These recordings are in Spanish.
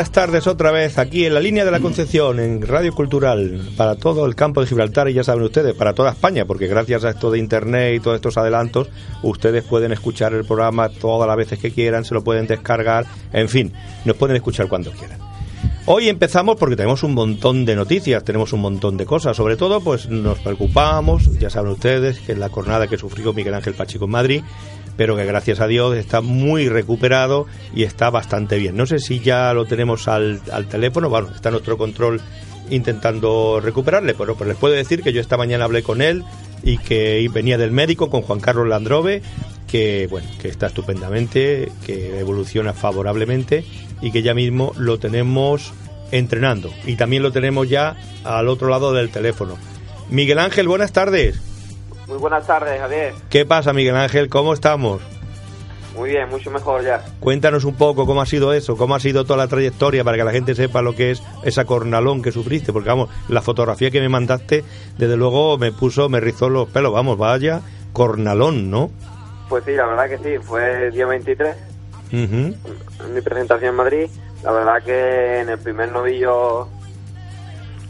buenas tardes otra vez aquí en la línea de la Concepción, en Radio Cultural, para todo el campo de Gibraltar y ya saben ustedes, para toda España, porque gracias a esto de Internet y todos estos adelantos, ustedes pueden escuchar el programa todas las veces que quieran, se lo pueden descargar, en fin, nos pueden escuchar cuando quieran. Hoy empezamos porque tenemos un montón de noticias, tenemos un montón de cosas, sobre todo pues nos preocupamos, ya saben ustedes, que la jornada que sufrió Miguel Ángel Pachico en Madrid, pero que gracias a Dios está muy recuperado y está bastante bien. No sé si ya lo tenemos al, al teléfono, bueno, está nuestro control intentando recuperarle, pero pues les puedo decir que yo esta mañana hablé con él y que venía del médico con Juan Carlos Landrove, que bueno, que está estupendamente, que evoluciona favorablemente y que ya mismo lo tenemos entrenando y también lo tenemos ya al otro lado del teléfono. Miguel Ángel, buenas tardes. Muy buenas tardes, Javier. ¿Qué pasa, Miguel Ángel? ¿Cómo estamos? Muy bien, mucho mejor ya. Cuéntanos un poco cómo ha sido eso, cómo ha sido toda la trayectoria para que la gente sepa lo que es esa cornalón que sufriste, porque vamos, la fotografía que me mandaste, desde luego me puso, me rizó los pelos, vamos, vaya, cornalón, ¿no? Pues sí, la verdad que sí, fue el día 23, Ujú. en mi presentación en Madrid. La verdad que en el primer novillo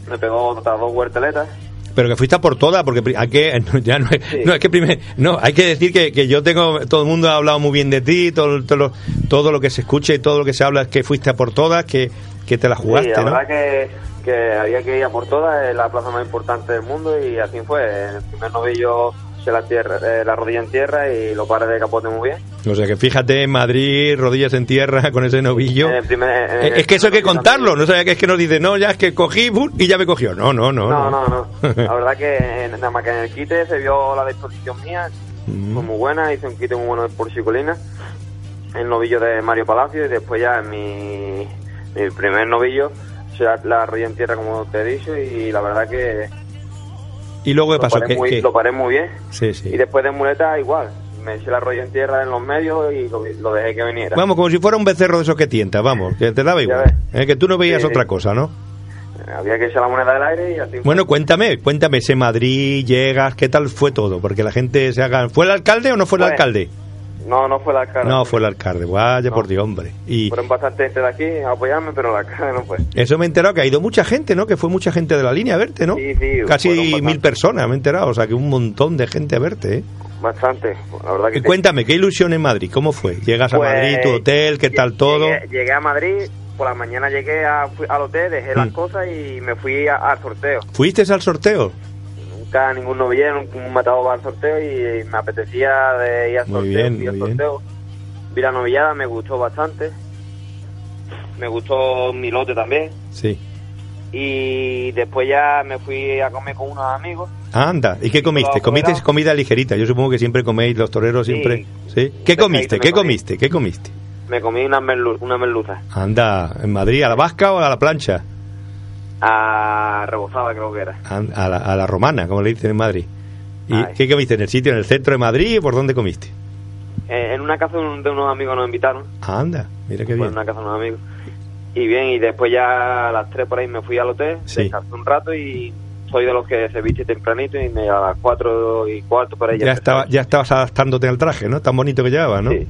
me pegó otras dos huerteletas. Pero que fuiste a por todas, porque hay que, no, ya no, es- Sí. no, es que primer, no, hay que decir que, que yo tengo, todo el mundo ha hablado muy bien de ti, todo, todo, lo, todo lo que se escucha y todo lo que se habla es que fuiste a por todas, que, que te la jugaste, sí, la ¿no? verdad que, que había que ir a por todas, es la plaza más importante del mundo y así fue. En el primer novillo se la, tierra, eh, la rodilla en tierra y lo paré de capote muy bien. O sea que fíjate, Madrid, rodillas en tierra con ese novillo. En primer- en Eh, es que eso hay que contarlo, no sabía que es que nos dice, no, ya es que cogí y ya me cogió. No, no, no. No, no, no. La verdad que en- nada más que en el quite se vio la disposición mía, Mm. fue muy buena, hice un quite muy bueno por Chicolina, el novillo de Mario Palacio y después ya en mi, mi primer novillo la, la rodilla en tierra como te he dicho y la verdad que Y luego, ¿qué lo pasó? paré, Que- muy, lo paré muy bien Sí, sí. y después de muleta igual, me eché la rodilla en tierra en los medios y lo, lo dejé que viniera. Vamos, como si fuera un becerro de esos que tientas, vamos, que te daba igual. Eh, que tú no veías Sí, otra cosa, ¿no? Había que echar la moneda del aire y así fue. Bueno, cuéntame, cuéntame, ese Madrid, llegas, ¿qué tal fue todo? Porque la gente se haga... ¿Fue el alcalde o no fue el alcalde? No, no fue la cara. No, fue el alcalde, vaya No. por Dios, hombre. Y Fueron bastante gente de aquí a apoyarme, pero la cara no fue. eso me he enterado que ha ido mucha gente, ¿no? Que fue mucha gente de la línea a verte, ¿no? Sí, sí, Casi mil personas, me he enterado, o sea que un montón de gente a verte, ¿eh? Bastante, la verdad que Y cuéntame, ¿qué ilusión en Madrid? ¿Cómo fue? ¿Llegas a Pues, Madrid, tu hotel, qué tal todo? Llegué, llegué a Madrid, por la mañana llegué a- fui al hotel, dejé las Mm. cosas y me fui a- al sorteo. ¿Fuiste al sorteo? Nunca ningún novillero, ningún matado va al sorteo y me apetecía de ir al sorteo. bien, fui al sorteo. Vi la novillada, me gustó bastante. Me gustó mi lote también. Sí. Y después ya me fui a comer con unos amigos. Anda, ¿y qué comiste? ¿Comiste comida ligerita? Yo supongo que siempre coméis, los toreros Sí. siempre... ¿Sí? ¿Qué comiste? ¿Qué comiste? ¿Qué comiste? Me comí una, merlu una merluza. Anda, ¿en Madrid a la vasca o a la plancha? A rebozada creo que era. A la, a la romana, como le dicen en Madrid. ¿Y Ay. qué comiste? ¿En el sitio, en el centro de Madrid por dónde comiste? Eh, en una casa de un- de unos amigos nos invitaron. Anda, mira qué bien. en una casa de unos amigos. Y bien, y después ya a las 3 por ahí me fui al hotel, Sí. descansé un rato y soy de los que se viste tempranito y me, a las 4 y cuarto por ahí Ya, estaba, ya estabas adaptándote al traje, ¿no? Tan bonito que llevabas, ¿no? Sí,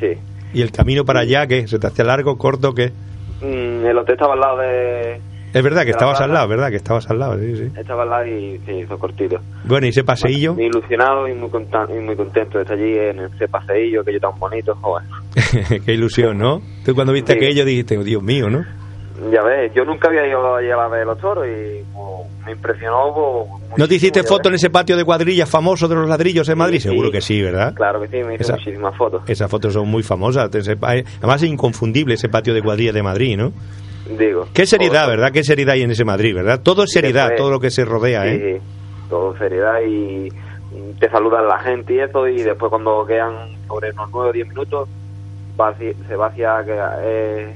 sí. ¿Y el camino para allá qué? ¿Se te hacía largo, corto, qué? Mm, el hotel estaba al lado de... Es verdad que estabas al lado, ¿verdad? Que estabas al lado, sí, sí. Estaba al lado y se hizo cortito. Bueno, ¿y ese paseillo? Muy ilusionado y muy, y muy contento de estar allí en ese paseillo que yo tan bonito, joder. qué ilusión, ¿no? Tú cuando viste Sí. aquello dijiste, "Oh, Dios mío, ¿no? Ya ves, yo nunca había ido allí a la de los toros y como, me impresionó. pues, ¿No te hiciste ya foto en ese patio de cuadrillas famoso de los ladrillos en Madrid? Sí, Seguro sí. que sí, ¿verdad? Claro que sí, me hice Esa- muchísimas fotos. Esas fotos son muy famosas. pa- Además es inconfundible ese patio de cuadrillas de Madrid, ¿no? Digo. Qué seriedad, ¿verdad? Qué seriedad hay en ese Madrid, ¿verdad? Todo es seriedad, después- todo lo que se rodea, Sí, ¿eh? sí, todo seriedad y te saludan la gente y eso y después cuando quedan sobre unos 9 o 10 minutos va se va hacia eh,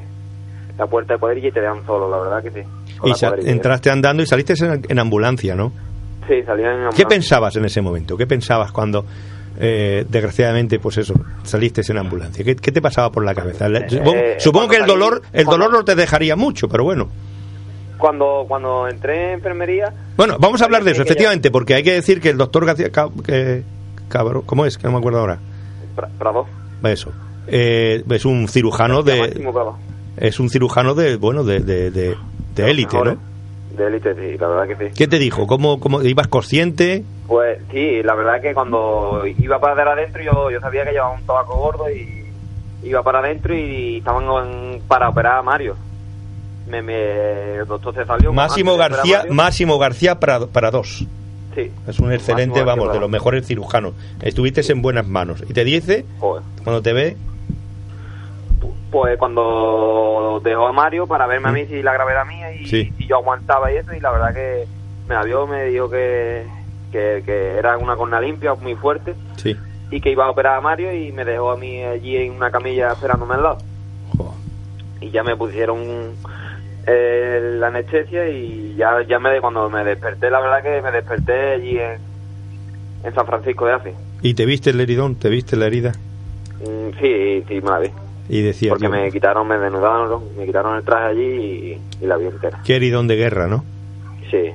la puerta de cuadrilla y te dejan solo, la verdad que sí. Y cuadrilla. entraste andando y saliste en, en ambulancia, ¿no? Sí, salían en ¿Qué ambulancia. pensabas en ese momento? ¿Qué pensabas cuando, eh, desgraciadamente, pues eso, saliste en ambulancia? ¿Qué, qué te pasaba por la cabeza? La- Supongo, Eh, supongo que el dolor, el dolor no te dejaría mucho, pero bueno. Cuando, cuando entré en enfermería, Bueno, vamos a hablar de eso, que ya- efectivamente, porque hay que decir que el doctor García, que- cabrón, ¿cómo es? Que no me acuerdo ahora. Pra- Prado, Eso. Eh, es un cirujano de, es un cirujano de, bueno, de, de, de, de élite, ¿no? De élite, sí, la verdad que sí. ¿Qué te dijo? ¿Cómo, cómo ibas consciente? Pues sí, la verdad que cuando iba para adentro yo, yo sabía que llevaba un tabaco gordo y iba para adentro y estaban en- para operar a Mario. Me, me, el doctor se salió. Máximo García. Máximo García para, para dos. Sí. Es un excelente, Máximo García vamos, de los mejores cirujanos. Estuviste en buenas manos. ¿Y te dice, Joder. cuando te ve, Pues cuando dejó a Mario para verme a mí si la gravedad mía y, Sí. y yo aguantaba y eso y la verdad que me la vio, me dijo que, que, que era una corna limpia, muy fuerte sí, y que iba a operar a Mario y me dejó a mí allí en una camilla esperándome al lado. y ya me pusieron eh, la anestesia y ya ya me cuando me desperté la verdad que me desperté allí en, en San Francisco de Asís y te viste el heridón, te viste la herida, Mm, sí sí me la vi y decías, porque yo, me quitaron me desnudaron me quitaron el traje allí y, y la vi entera qué heridón de guerra, ¿no? sí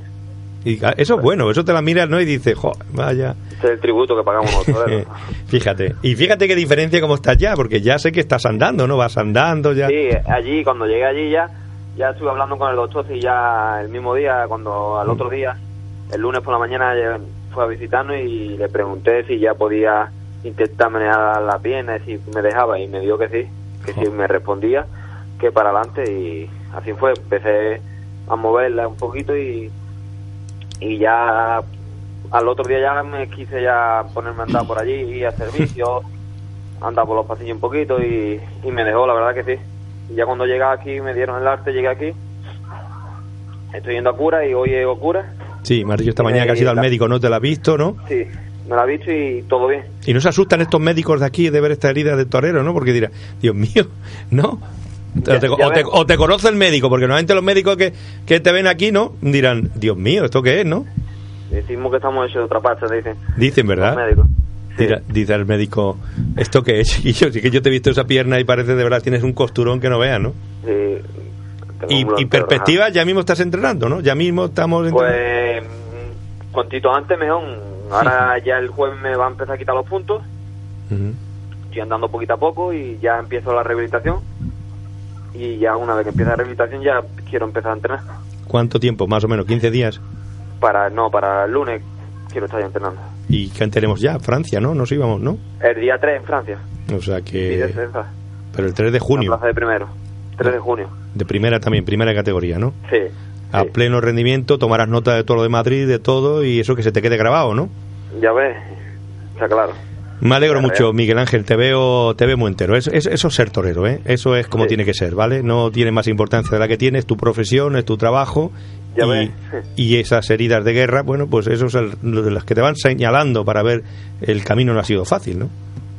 Y ah, eso es bueno, eso te la miras, ¿no? Y dices, jo, vaya. este es el tributo que pagamos nosotros Eh, fíjate. Y fíjate qué diferencia cómo estás ya, porque ya sé que estás andando, ¿no? Vas andando ya. sí allí cuando llegué allí ya ya estuve hablando con el doctor y ya el mismo día cuando al otro día el lunes por la mañana ya fue a visitarnos y le pregunté si ya podía intentar menear la pierna y si me dejaba y me dijo que sí, que si me respondía que para adelante y así fue, empecé a moverla un poquito y y ya al otro día ya me quise ya ponerme a andar por allí y a servicio, andar por los pasillos un poquito y, y me dejó, la verdad que sí. Y ya cuando llegué aquí, me dieron el arte, llegué aquí, estoy yendo a cura y hoy llego a cura, Sí, me has dicho esta mañana que has Eh, ido al médico, ¿no? Te la has visto, ¿no? sí, me la he visto y todo bien. Y no se asustan estos médicos de aquí de ver esta herida de torero, ¿no? Porque dirán, Dios mío, ¿no? Ya- o, te, o te- o te conoce el médico, porque normalmente los médicos que, que te ven aquí, ¿no? Dirán, Dios mío, ¿esto qué es, no? Decimos que estamos hechos de otra pasta, dicen Dicen, ¿verdad? los médicos. Sí. Dirá- dice el médico, ¿esto qué es, chiquillo? Sí que yo te he visto esa pierna y parece de verdad tienes un costurón que no veas, ¿no? Sí, Y, y perspectiva, ya mismo estás entrenando, ¿no? Ya mismo estamos... ajá. entrenando. Pues cuantito antes mejor. Ahora ya el jueves me va a empezar a quitar los puntos. Estoy andando poquito a poco y ya empiezo la rehabilitación. Y ya una vez que empiece la rehabilitación ya quiero empezar a entrenar. ¿Cuánto tiempo? Más o menos, 15 días. Para no, para el lunes quiero estar ya entrenando. ¿Y qué tenemos ya? Francia, ¿no? Nos íbamos, ¿no? El día 3 en Francia. O sea que... Pero el 3 de La junio, plaza de primero. 3 de junio. de primera también, primera categoría, ¿no? Sí. A pleno rendimiento, tomarás nota de todo lo de Madrid, de todo, y eso que se te quede grabado, ¿no? Ya ves. Está claro. Me alegro Claro, mucho, ¿eh? Miguel Ángel, te veo, te veo muy entero. Es- es- eso es ser torero, ¿eh? Eso es como Sí. tiene que ser, ¿vale? No tiene más importancia de la que tienes, es tu profesión, es tu trabajo. Ya y, ves. y esas heridas de guerra, bueno, pues eso es el- de las que te van señalando para ver el camino no ha sido fácil, ¿no?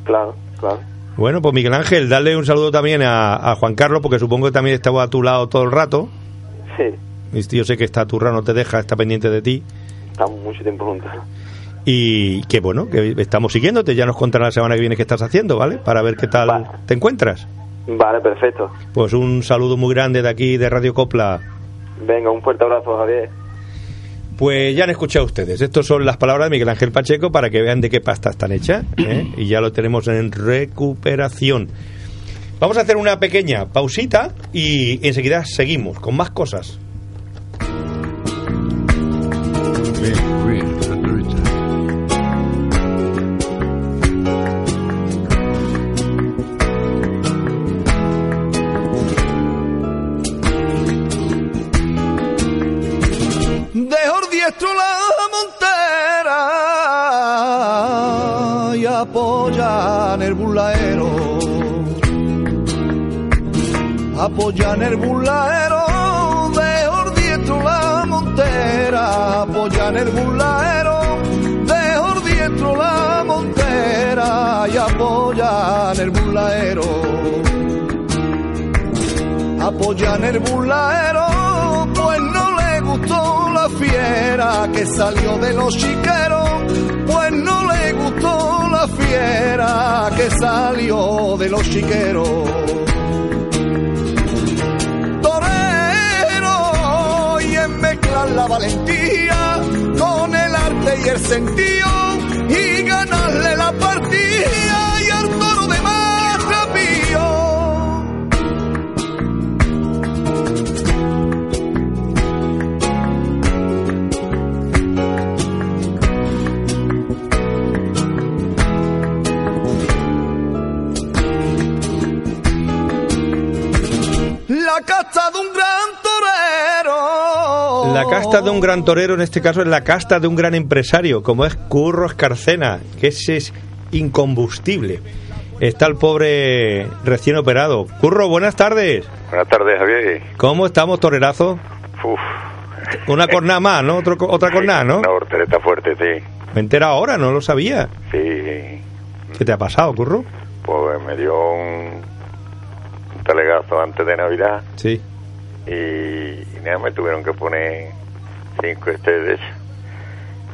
Claro, claro. Bueno, pues Miguel Ángel, dale un saludo también a, a Juan Carlos, porque supongo que también estaba a tu lado todo el rato. Sí. Yo sé que está a tu lado, no te deja, está pendiente de ti. Estamos mucho tiempo juntos. Y que bueno, que estamos siguiéndote, ya nos contará la semana que viene qué estás haciendo, ¿vale? Para ver qué tal Vale. te encuentras. Vale, perfecto. Pues un saludo muy grande de aquí de Radio Copla. Venga, un fuerte abrazo, Javier. Pues ya han escuchado ustedes. Estas son las palabras de Miguel Ángel Pacheco para que vean de qué pasta están hechas. ¿eh? Y ya lo tenemos en recuperación. Vamos a hacer una pequeña pausita y enseguida seguimos con más cosas. Apoya en el bulaero, dejo diestro la montera. Apoya en el bulaero, dejo diestro la montera y apoya en el bulaero apoyan el bulaero, pues no le gustó la fiera que salió de los chiqueros, pues no le gustó la fiera que salió de los chiqueros. La valentía con el arte y el sentido y ganarle la La casta de un gran torero, en este caso, es la casta de un gran empresario, como es Curro Escarcena, que ese es incombustible. Está el pobre recién operado. Curro, buenas tardes. Buenas tardes, Javier. ¿Cómo estamos, torerazo? Uf. Una cornada más, ¿no? Otro, otra cornada, ¿no? Una hortereta fuerte, sí. Me entera ahora, no lo sabía. Sí. ¿Qué te ha pasado, Curro? Pues me dio un, un telegazo antes de Navidad Sí. Y, y nada, me tuvieron que poner cinco. En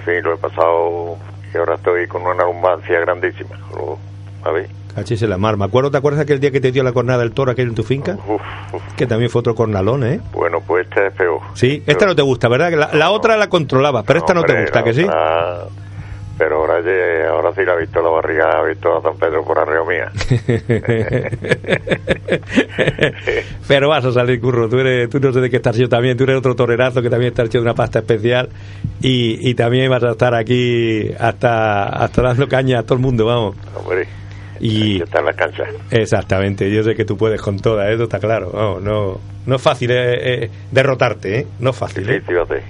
fin, lo he pasado y ahora estoy con una lumbancia grandísima. Lo- ¿Sabes? Cachis la mar. Me acuerdo, ¿te acuerdas aquel día que te dio la cornada del toro aquel en tu finca? Uf, uf. Que también fue otro cornalón, ¿eh? Bueno, pues esta es peor. Sí, esta no te gusta, ¿verdad? La, la otra la controlabas, pero esta no te Hombre, gusta, la ¿que sí? Pero ahora, ahora sí la he visto la barriga, ha visto a San Pedro por arriba mía. Pero vas a salir, curro. Tú, eres, tú no sé de qué estás yo también. Tú eres otro torerazo que también está hecho de una pasta especial. Y, y también vas a estar aquí hasta, hasta dando caña a todo el mundo, vamos. Hombre, Y está en la cancha. exactamente, yo sé que tú puedes con todas, eso está claro. Vamos, no, no es fácil eh, eh, derrotarte, ¿eh? No es fácil. Sí, ¿eh? fíjate.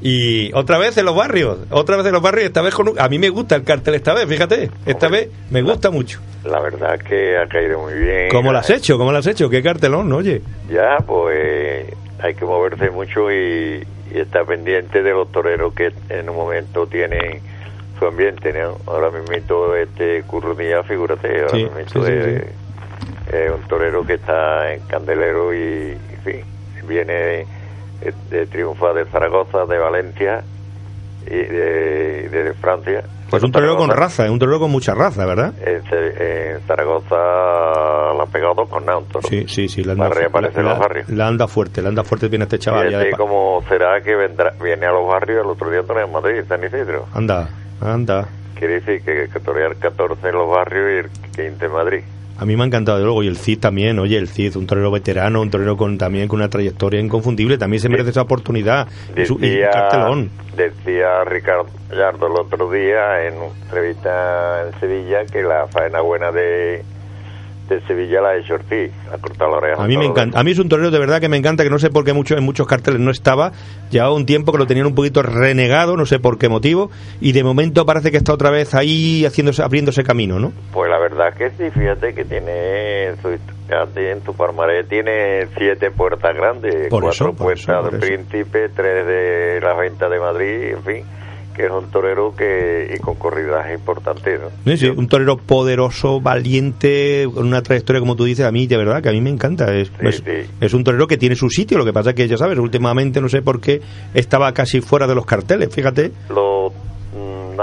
Y otra vez en los barrios, otra vez en los barrios, esta vez con un- A mí me gusta el cartel esta vez, fíjate. Esta Hombre. vez me gusta mucho. La verdad que ha caído muy bien. ¿Cómo lo has hecho? ¿Cómo lo has hecho? ¿Qué cartelón, no? oye? Ya, pues hay que moverse mucho y, y estar pendiente de los toreros que en un momento tienen su ambiente, ¿no? Ahora mismo este Curro Díaz, figúrate, ahora Sí, mismo sí, sí, es, es un torero que está en Candelero y, en fin, viene de, de triunfar de Zaragoza, de Valencia y de, de Francia. Pues un torero con raza, es un torero con mucha raza, ¿verdad? En, Zaragoza la ha pegado con toro. Sí, sí, sí. La Va a reaparecer en los barrios. la anda fuerte, la anda fuerte viene este chaval. ya de cómo será que vendrá, viene a los barrios el otro día en Madrid, San Isidro. Anda, anda. Quiere decir que, que torear 14 en los barrios y el 15 en Madrid. A mí me ha encantado, de luego, y el Cid también, oye, el Cid, un torero veterano, un torero con también con una trayectoria inconfundible, también se merece esa oportunidad. Decía, cartelón. decía Ricardo Gallardo el otro día en una entrevista en Sevilla que la faena buena de, de Sevilla la hecho Ortiz, ha cortado la oreja. A mí me encanta, a mí es un torero de verdad que me encanta, que no sé por qué mucho, en muchos carteles no estaba, llevaba un tiempo que lo tenían un poquito renegado, no sé por qué motivo, y de momento parece que está otra vez ahí haciéndose, abriéndose camino, ¿no? Pues la verdad que sí, fíjate que tiene en su historia, en tu palmarés tiene siete puertas grandes, Por cuatro eso, por puertas de eso. Príncipe, tres de la venta de Madrid, en fin, que es un torero que y con corridas importantes, ¿no? Sí, sí, un torero poderoso, valiente, con una trayectoria, como tú dices, a mí, de verdad, que a mí me encanta. Es, Sí, es, sí. es un torero que tiene su sitio, lo que pasa es que, ya sabes, últimamente no sé por qué estaba casi fuera de los carteles, fíjate. Lo mm,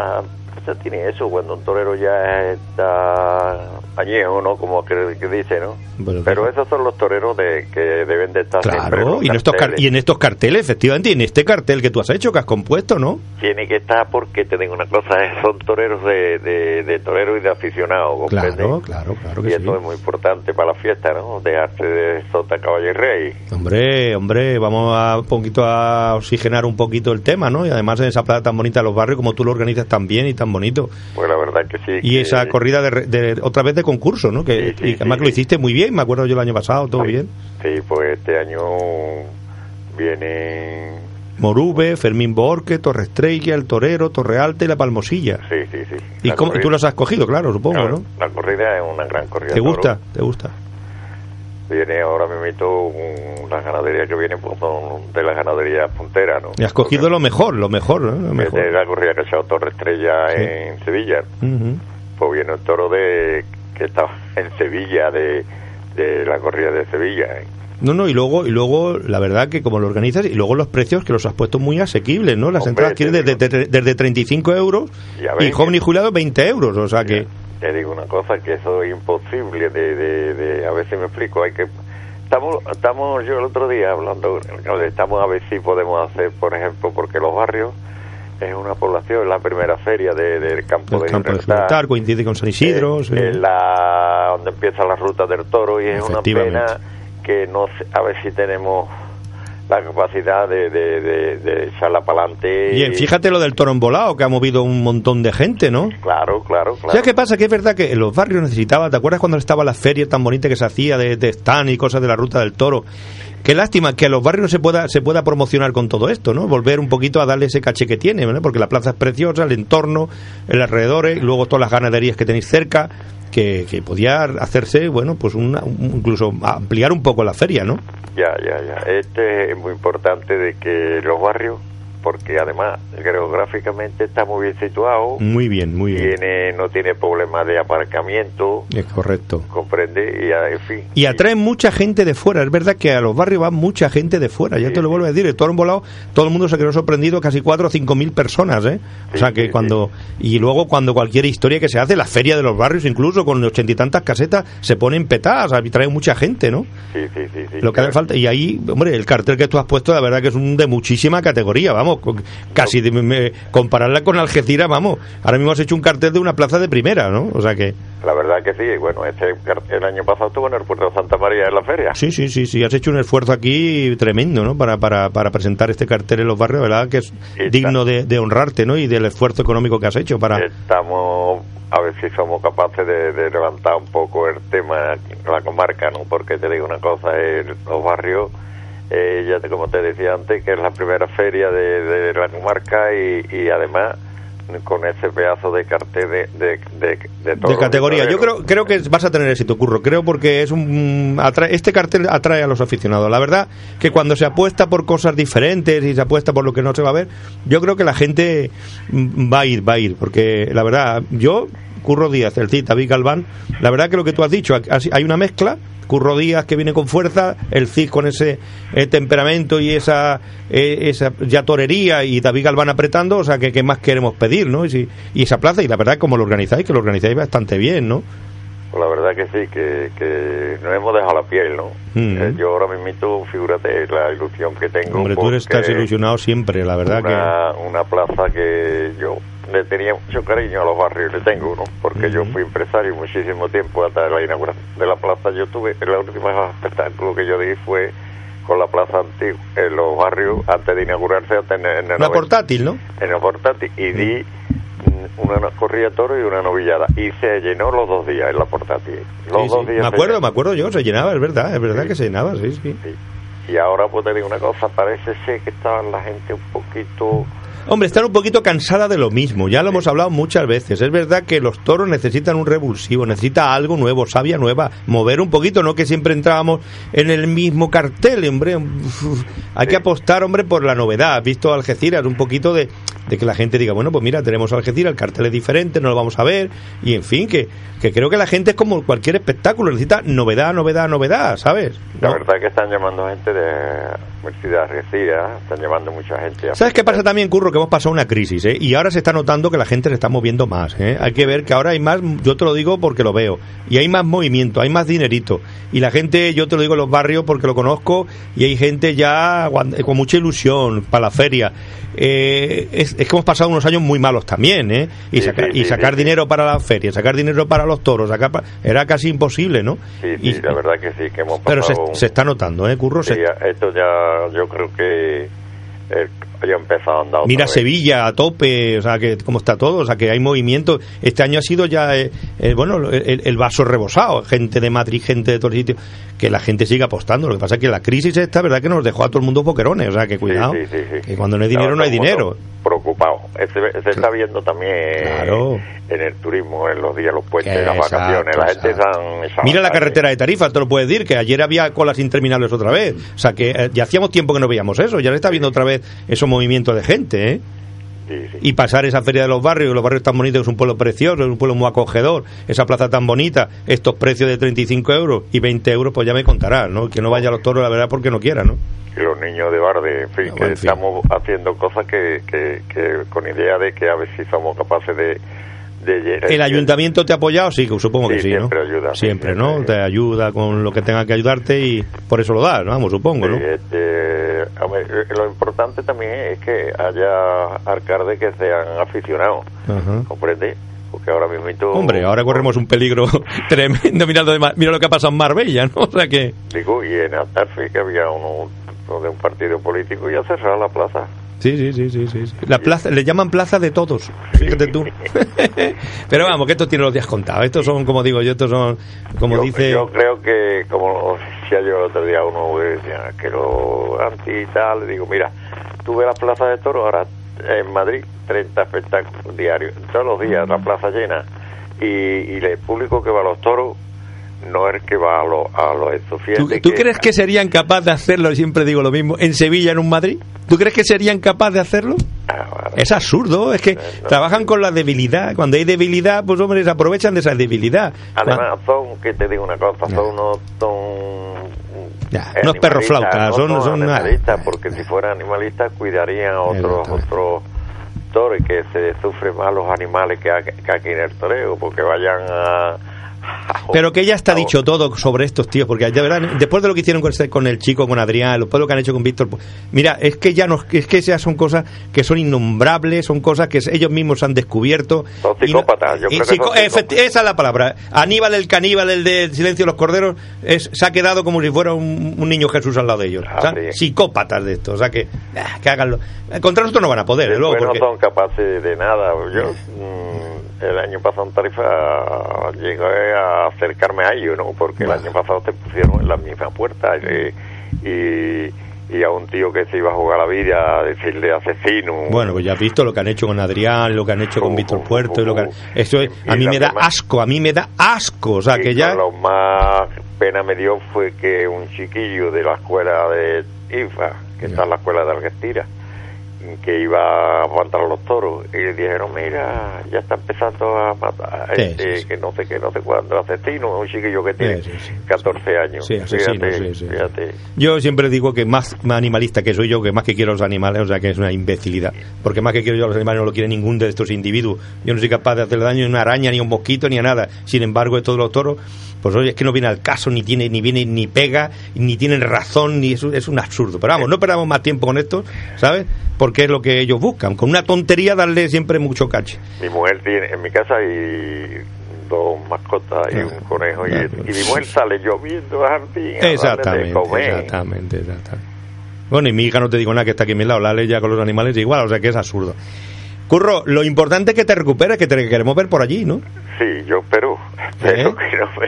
tiene eso cuando un torero ya está añejo, ¿no? Como que, que dice, ¿no? Bueno, Pero esos son los toreros de que deben de estar en Claro, y en, estos car- y en estos carteles, efectivamente, y en este cartel que tú has hecho, que has compuesto, ¿no? Tiene que estar porque te digo una cosa, son toreros de, de, de toreros y de aficionados. Claro, claro, claro y que sí. eso es muy importante para la fiesta, ¿no? Dejarse de sota, caballo y rey. Hombre, hombre, vamos a un poquito a oxigenar un poquito el tema, ¿no? Y además en esa plaza tan bonita de los barrios, como tú lo organizas tan bien y tan bonito. Pues la verdad que sí. Y que- esa corrida de, de- otra vez de concurso, ¿no? Que, Sí, sí, y además sí, que lo hiciste muy bien, me acuerdo yo el año pasado, todo bien. Sí, pues este año viene... Morube, Fermín Borque, Torre Estrella, El Torero, Torre Alta y La Palmosilla. Sí, sí, sí. ¿Y cómo- tú los has cogido, claro, supongo, Claro, ¿no? La corrida es una gran corrida. ¿Te gusta? ¿Te gusta? Viene ahora mismo la ganadería que viene pues, son de la ganadería puntera, ¿no? Y has cogido lo mejor, lo mejor, ¿no? Lo Porque mejor. es la corrida que ha echado Torre Estrella Sí. en Sevilla. Pues viene un toro de que estaba en Sevilla, de, de la corrida de Sevilla. ¿eh? No, no, y luego, y luego, la verdad que como lo organizas, y luego los precios que los has puesto muy asequibles, ¿no? Las Hombre, entradas quieren te desde, desde, desde 35 euros y ves joven que- y jubilado 20 euros, o sea que... Te digo una cosa, que eso es imposible de, de, de- a ver si me explico, hay que... Estamos, estamos yo el otro día hablando, estamos a ver si podemos hacer, por ejemplo, porque los barrios es una población, es la primera feria de- del campo de campo de Gibraltar. Gibraltar coincide con San Isidro. Eh, sí. es la donde empieza la ruta del toro y es una pena que no a ver si tenemos la capacidad de, de, de, de echarla para adelante Y fíjate lo del toro embolado, que ha movido un montón de gente, ¿no? claro claro claro ¿Sabes qué pasa? Que es verdad que en los barrios necesitaba, ¿te acuerdas cuando estaba la feria tan bonita que se hacía de, de stand y cosas de la ruta del toro? qué lástima que a los barrios no se pueda, se pueda promocionar con todo esto, ¿no? Volver un poquito a darle ese caché que tiene, ¿no? Porque la plaza es preciosa, el entorno, el alrededores, y luego todas las ganaderías que tenéis cerca, que, que podía hacerse, bueno, pues una, un- incluso ampliar un poco la feria, ¿no? Ya, ya, ya. Este es muy importante de que los barrios, porque además geográficamente está muy bien situado, Muy bien, muy bien. tiene, no tiene problemas de aparcamiento, Es correcto. comprende, y ah, en fin. Y atraen mucha gente de fuera. Es verdad que a los barrios va mucha gente de fuera. Ya te lo vuelvo a decir. Todo volado, todo el mundo se quedó sorprendido. Casi cuatro o cinco mil personas, ¿eh? O sea que sí, cuando. Y luego cuando cualquier historia que se hace, la feria de los barrios, incluso con ochenta y tantas casetas, se ponen petadas. Y trae mucha gente, ¿no? Sí, sí, sí, sí. Lo que hace falta. Y ahí, hombre, el cartel que tú has puesto, la verdad que es un de muchísima categoría. Vamos, casi de, me- compararla con Algeciras, vamos. Ahora mismo has hecho un cartel de una plaza de primera, ¿no? O sea que. La verdad que sí, bueno, este cartel el año pasado estuvo en el puerto de Santa María en la feria. Sí, sí, sí, sí, has hecho un esfuerzo aquí tremendo, ¿no? Para, para, para presentar este cartel en los barrios, ¿verdad? Que es digno de, de honrarte, ¿no? Y del esfuerzo económico que has hecho para... Estamos a ver si somos capaces de, de levantar un poco el tema la comarca, ¿no? Porque te digo una cosa, el- los barrios, eh, ya te, como te decía antes, que es la primera feria de, de la comarca y, y además con ese pedazo de cartel de, de, de, de todos de los categoría. Yo creo, creo que vas a tener éxito, Curro. Creo porque es un atrae- este cartel atrae a los aficionados. La verdad que cuando se apuesta por cosas diferentes y se apuesta por lo que no se va a ver, yo creo que la gente va a ir, va a ir. Porque la verdad, yo, Curro Díaz, el Cid, David Galván, la verdad que lo que tú has dicho, hay una mezcla. Curro Díaz que viene con fuerza, el Cid con ese eh, temperamento y esa, eh, esa ya torería y David Galván apretando, o sea que qué más queremos pedir, ¿no? Y, si- y esa plaza, y la verdad como lo organizáis, que lo organizáis bastante bien, ¿no? Pues la verdad que sí, que, que nos hemos dejado la piel, ¿no? Mm. Eh, yo ahora mismo, fíjate la ilusión que tengo. Hombre, tú eres, estás ilusionado siempre, la verdad una, una plaza que yo le tenía mucho cariño a los barrios, le tengo, ¿no? Porque yo fui empresario muchísimo tiempo hasta la inauguración de la plaza. Yo tuve, el último espectáculo que yo di fue con la plaza antigua, en los barrios, antes de inaugurarse, antes en, el 90, portátil, ¿no? en el portátil, y di una corrida toro y una novillada. Y se llenó los dos días en la portátil. Los Sí, dos sí. días. Me acuerdo, me acuerdo yo, se llenaba, es verdad, es verdad Sí. que se llenaba, sí, sí. Sí. Y ahora pues te digo una cosa, parece ser que estaba la gente un poquito... Hombre, están un poquito cansada de lo mismo, ya lo hemos hablado muchas veces. Es verdad que los toros necesitan un revulsivo, necesita algo nuevo, savia nueva, mover un poquito, no que siempre entrábamos en el mismo cartel, hombre. Uf, Hay que apostar, hombre, por la novedad. Has visto Algeciras, un poquito de, de que la gente diga, bueno, pues mira, tenemos Algeciras, el cartel es diferente, no lo vamos a ver, y en fin, que, que creo que la gente es como cualquier espectáculo, necesita novedad, novedad, novedad, ¿sabes? La verdad que están llamando gente de Universidad de están llamando mucha gente. a- ¿Sabes qué pasa también, Curro? Que hemos pasado una crisis, ¿eh? Y ahora se está notando que la gente se está moviendo más, ¿eh? Hay que ver que ahora hay más, yo te lo digo porque lo veo, y hay más movimiento, hay más dinerito. Y la gente, yo te lo digo en los barrios porque lo conozco, y hay gente ya guan- con mucha ilusión para la feria. Eh, es, es que hemos pasado unos años muy malos también, ¿eh? Y, Sí, saca- sí, y sacar sí. dinero para la feria, sacar dinero para los toros, sacar pa- era casi imposible, ¿no? Sí, Y- la verdad que sí, que hemos pero se, pasado... se está notando, ¿eh, Curro? Se- esto ya, yo creo que eh, ha empezado a andar Mira vez. Sevilla a tope, o sea, que cómo está todo, o sea, que hay movimiento. Este año ha sido ya, eh, eh, bueno, el, el vaso rebosado, gente de Madrid, gente de todos sitios, que la gente sigue apostando. Lo que pasa es que la crisis esta, verdad, que nos dejó a todo el mundo boquerones, o sea, que cuidado, Sí, sí, sí, sí. que cuando no hay dinero Claro, no hay dinero. Preocupado. Este- se está viendo también Claro. en el turismo, en los días, los puentes, las Exacto, vacaciones. La gente exacto. están- están- Mira la carretera de Tarifa, te lo puedes decir, que ayer había colas interminables otra vez. O sea, que eh, ya hacíamos tiempo que no veíamos eso, ya se está viendo otra vez esos movimientos de gente, ¿eh? Sí, sí. y pasar esa feria de los barrios, los barrios tan bonitos, es un pueblo precioso, es un pueblo muy acogedor, esa plaza tan bonita, estos precios de 35 euros y 20 euros, pues ya me contarás, ¿no? Que no vaya a los toros, la verdad, porque no quiera, ¿no? y los niños de Barde, en fin, que bueno, en fin. estamos haciendo cosas que, que, que con idea de que a ver si somos capaces de... de ¿El ayuntamiento te ha apoyado? Sí, que supongo que Sí, sí, ¿no? siempre ayuda, Siempre, ¿no? siempre. Te ayuda con lo que tenga que ayudarte y por eso lo das, ¿no? Vamos, supongo, ¿no? Sí, este, a ver, eh, lo importante también es que haya alcaldes que sean aficionados, Ajá. ¿comprende? Porque ahora mismo... Hombre, ahora corremos un peligro tremendo. Mira lo, de mira lo que ha pasado en Marbella, ¿no? O sea que. Digo, y en Altarfe que había uno de un partido político y ha cerrado la plaza. Sí, sí, sí, sí, sí. La plaza, le llaman plaza de todos, fíjate tú. Pero vamos, que esto tiene los días contados. Estos son, como digo yo, estos son, como yo, dice... Yo creo que, como decía yo el otro día, uno decía que lo anti y tal, le digo, mira, tú ves la plaza de toros, ahora en Madrid 30 espectáculos diarios, todos los días la plaza llena, y, y el público que va a los toros no es que va a, lo, a los estos ¿Tú, ¿tú crees que serían capaces de hacerlo? Siempre digo lo mismo. ¿En Sevilla, en un Madrid? ¿Tú crees que serían capaces de hacerlo? Ah. Es absurdo, es que no. trabajan con la debilidad. Cuando hay debilidad, pues hombre, se aprovechan de esa debilidad. Además, son, que te digo una cosa, son unos son Ya, unos perros flautas, son- son nada. animalistas, porque si fueran animalistas cuidarían a otros otros toros que se sufren más los animales que, que aquí en el toreo, porque vayan a... Pero que ya está dicho todo sobre estos tíos, porque de verdad, después de lo que hicieron con, este- con el chico, con Adrián, después de lo que han hecho con Víctor, pues, mira, es que ya no, es que esas son cosas que son innombrables, son cosas que ellos mismos han descubierto. Son psicópatas, yo creo que esa es la palabra. Aníbal el caníbal, el de Silencio de los Corderos, es, se ha quedado como si fuera un, un niño Jesús al lado de ellos. Ah, O sea, sí. psicópatas de esto, o sea que, ah, que háganlo. Contra nosotros no van a poder, luego, porque- no son capaces de nada. Yo mm, el año pasado en Tarifa llegué a acercarme a ellos, ¿no? Porque el año pasado te pusieron en la misma puerta y, y, y a un tío que se iba a jugar la vida a decirle asesino. Bueno, pues ya has visto lo que han hecho con Adrián, lo que han hecho con Uh, Víctor uh, Puerto, y lo que han- eso es, a mí me da asco, a mí me da asco, o sea que ya Lo más pena me dio fue que un chiquillo de la escuela de IFA, que está en la escuela de Algeciras, que iba a aguantar los toros, y le dijeron, mira, ya está empezando a matar, a Sí, este, sí, sí. que no sé qué, no sé cuándo, asesino, un chiquillo que tiene Sí, sí, sí. 14 años. Sí, asesino, fíjate, fíjate. yo siempre digo que más, más animalista que soy yo, que más que quiero a los animales, o sea que es una imbecilidad, porque más que quiero yo a los animales no lo quiere ningún de estos individuos. Yo no soy capaz de hacerle daño ni a una araña, ni a un mosquito, ni a nada. Sin embargo, de los toros, pues oye, es que no viene al caso, ni tiene, ni viene, ni pega, ni tienen razón, ni es, un- es un absurdo. Pero vamos, no perdamos más tiempo con esto, ¿sabes? Porque es lo que ellos buscan. Con una tontería darle siempre mucho cache. Mi mujer tiene, en mi casa hay dos mascotas y Ah, un conejo, y, ah, y mi mujer sale lloviendo al jardín a darle de Exactamente, comer. exactamente, exactamente. Bueno, y mi hija no te digo nada que está aquí a mi lado, la ley ya con los animales igual, o sea que es absurdo. Curro, lo importante es que te recuperes, que te queremos ver por allí, ¿no? Sí, yo espero, espero ¿Eh? que no me,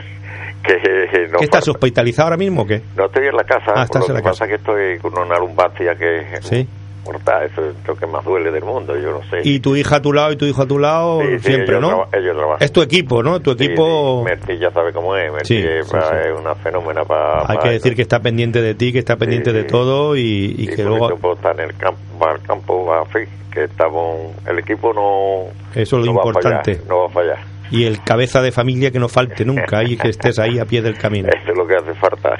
que no ¿Qué estás hospitalizado ahora mismo o qué? No estoy en la casa, Ah, estás lo en la que casa. pasa es que estoy con una lumbalgia que Sí. Eso es lo que más duele del mundo, yo no sé. Y tu hija a tu lado y tu hijo a tu lado Sí, siempre, ¿no? traba-. Es tu equipo, ¿no? Tu equipo... Merti ya sabe cómo es, Merti Sí, es, una fenómena para... Hay que decir que está pendiente de ti, que está pendiente de todo y, y que luego... está en el campo, va al campo, va a fin, que estamos... El equipo no... Eso es lo no va a importante. fallar, no va a fallar. Y el cabeza de familia que no falte nunca y que estés ahí a pie del camino. Eso es lo que hace falta.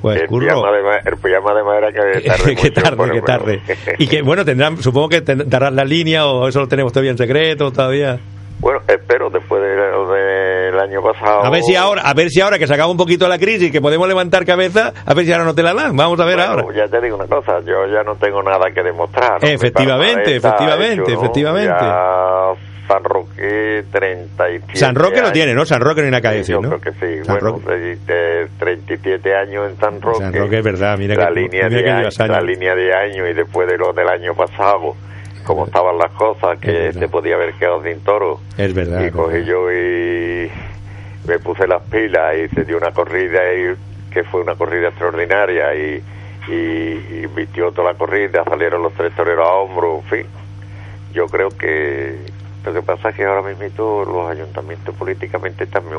Pues, el, curro. de, el pijama de madera que tarde. que tarde, que tarde. Y que, bueno, tendrán, supongo que darás la línea o eso lo tenemos todavía en secreto todavía. Bueno, espero después de lo del año pasado. A ver si ahora, a ver si ahora que se acaba un poquito la crisis, que podemos levantar cabeza, a ver si ahora no te la dan. Vamos a ver Bueno, ahora. Ya te digo una cosa, yo ya no tengo nada que demostrar. Efectivamente, efectivamente, hecho, ¿no? efectivamente. Ya San Roque 37 San Roque lo años. tiene, ¿no? San Roque no hay nada que Sí, decir, yo ¿no? creo que sí. San bueno, Roque. de- de 37 años en San Roque. San Roque es verdad, mira la que- línea mira de que años. La línea de años y después de lo del año pasado, como estaban las cosas, que se podía haber quedado sin toro. Es verdad. y cogí verdad. yo y me puse las pilas y se dio una corrida y, que fue una corrida extraordinaria y, y, y vistió toda la corrida, salieron los tres toreros a hombro, en fin. Yo creo que lo que pasa es que ahora mismo los ayuntamientos políticamente también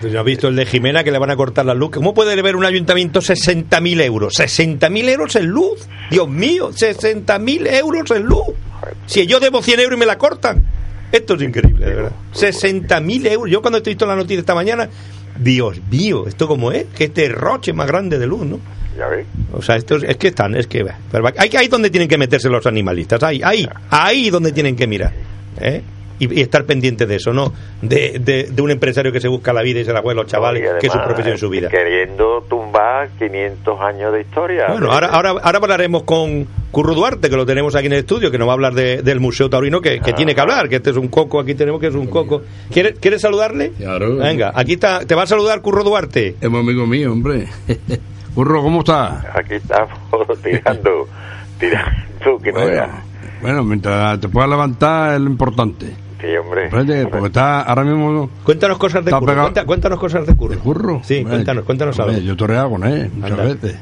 Pues ya has visto el de Jimena que le van a cortar la luz. ¿Cómo puede ver un ayuntamiento 60.000 euros? ¿60.000 euros en luz? Dios mío, 60.000 euros en luz. Si yo debo 100 euros y me la cortan. Esto es increíble, de verdad. 60.000 euros. Yo cuando estoy visto la noticia esta mañana, Dios mío, ¿esto cómo es? Qué derroche más grande de luz, ¿no? ya ves. O sea, esto es, es que están, es que... Pero ahí, ahí donde tienen que meterse los animalistas, ahí, ahí, ahí donde tienen que mirar. ¿eh? Y, y estar pendiente de eso, ¿no? De, de, de un empresario que se busca la vida y se la juega a los chavales, que es su profesión y su vida. Queriendo tumbar 500 años de historia. Bueno, ahora, ahora, ahora hablaremos con Curro Duarte, que lo tenemos aquí en el estudio, que nos va a hablar de- del Museo Taurino, que, que tiene que hablar, que este es un coco, aquí tenemos que es un coco. ¿Quieres, ¿quieres saludarle? Claro. Venga, aquí está, te va a saludar Curro Duarte. Es un amigo mío, hombre. Burro, ¿cómo está? Aquí estamos tirando, tira, tú que no Bueno, veas. bueno, mientras te puedas levantar es lo importante. Sí, hombre. Comprende, Porque está ahora mismo Cuéntanos cosas de curro. pegado- cuenta- cuéntanos cosas de curro. de curro. Sí, Hombre, cuéntanos, cuéntanos hombre, algo. Yo toreaba con él muchas Anda. veces.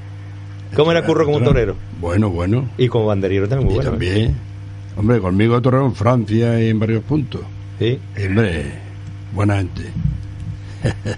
¿Cómo era curro como torero? Bueno, bueno. Y como banderillero también muy Y bueno. ¿eh? también. Hombre, conmigo he toreado en Francia y en varios puntos. Sí. Y, hombre, buena gente.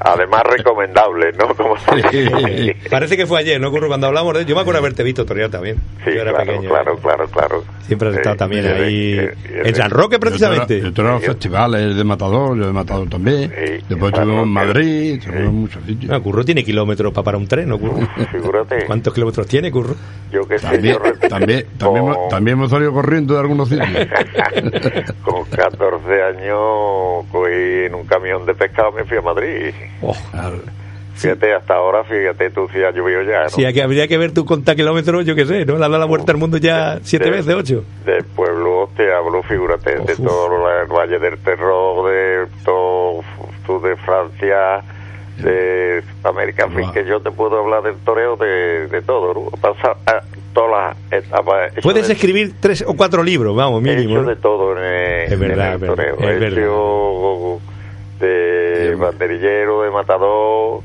Además, recomendable, ¿no? Como Sí. Parece que fue ayer, ¿no, Curro? Cuando hablamos de él. Yo me acuerdo haberte visto torear también. Sí, Yo era claro, pequeño. claro, claro, claro. Siempre has estado Eh, también ahí. de- En San Roque, precisamente. Yo toreaba en festivales de Matador, yo de Matador también. Sí, Después estuvimos en. Madrid, estuvimos en muchos sitios. No, Curro tiene kilómetros para parar un tren, ¿no, Curro? Figúrate, ¿Cuántos kilómetros tiene, Curro? yo que sé, También, yo también, también, con- también hemos salido corriendo de algunos sitios. con 14 años cogí en un camión de pescado me fui a Madrid. Oh. Claro. Fíjate, hasta ahora, fíjate tú si ha llovido ya, ¿no? Sí, hay que, habría que ver tu contar kilómetros, yo qué sé, ¿no? Le has dado la vuelta al mundo ya siete de- veces, ocho. Del pueblo te hablo, fíjate, de Uf, todo el Valle del Terror, de todo sur de Francia, de América, en fin, Guau. que yo te puedo hablar del toreo de, de todo, ¿no? Pasar a todas las etapas. He Puedes de- escribir tres o cuatro libros, vamos, He mínimo. hecho ¿no? de todo en el, Es verdad, en el es verdad, toreo. es He verdad. hecho de Sí. banderillero, de matador,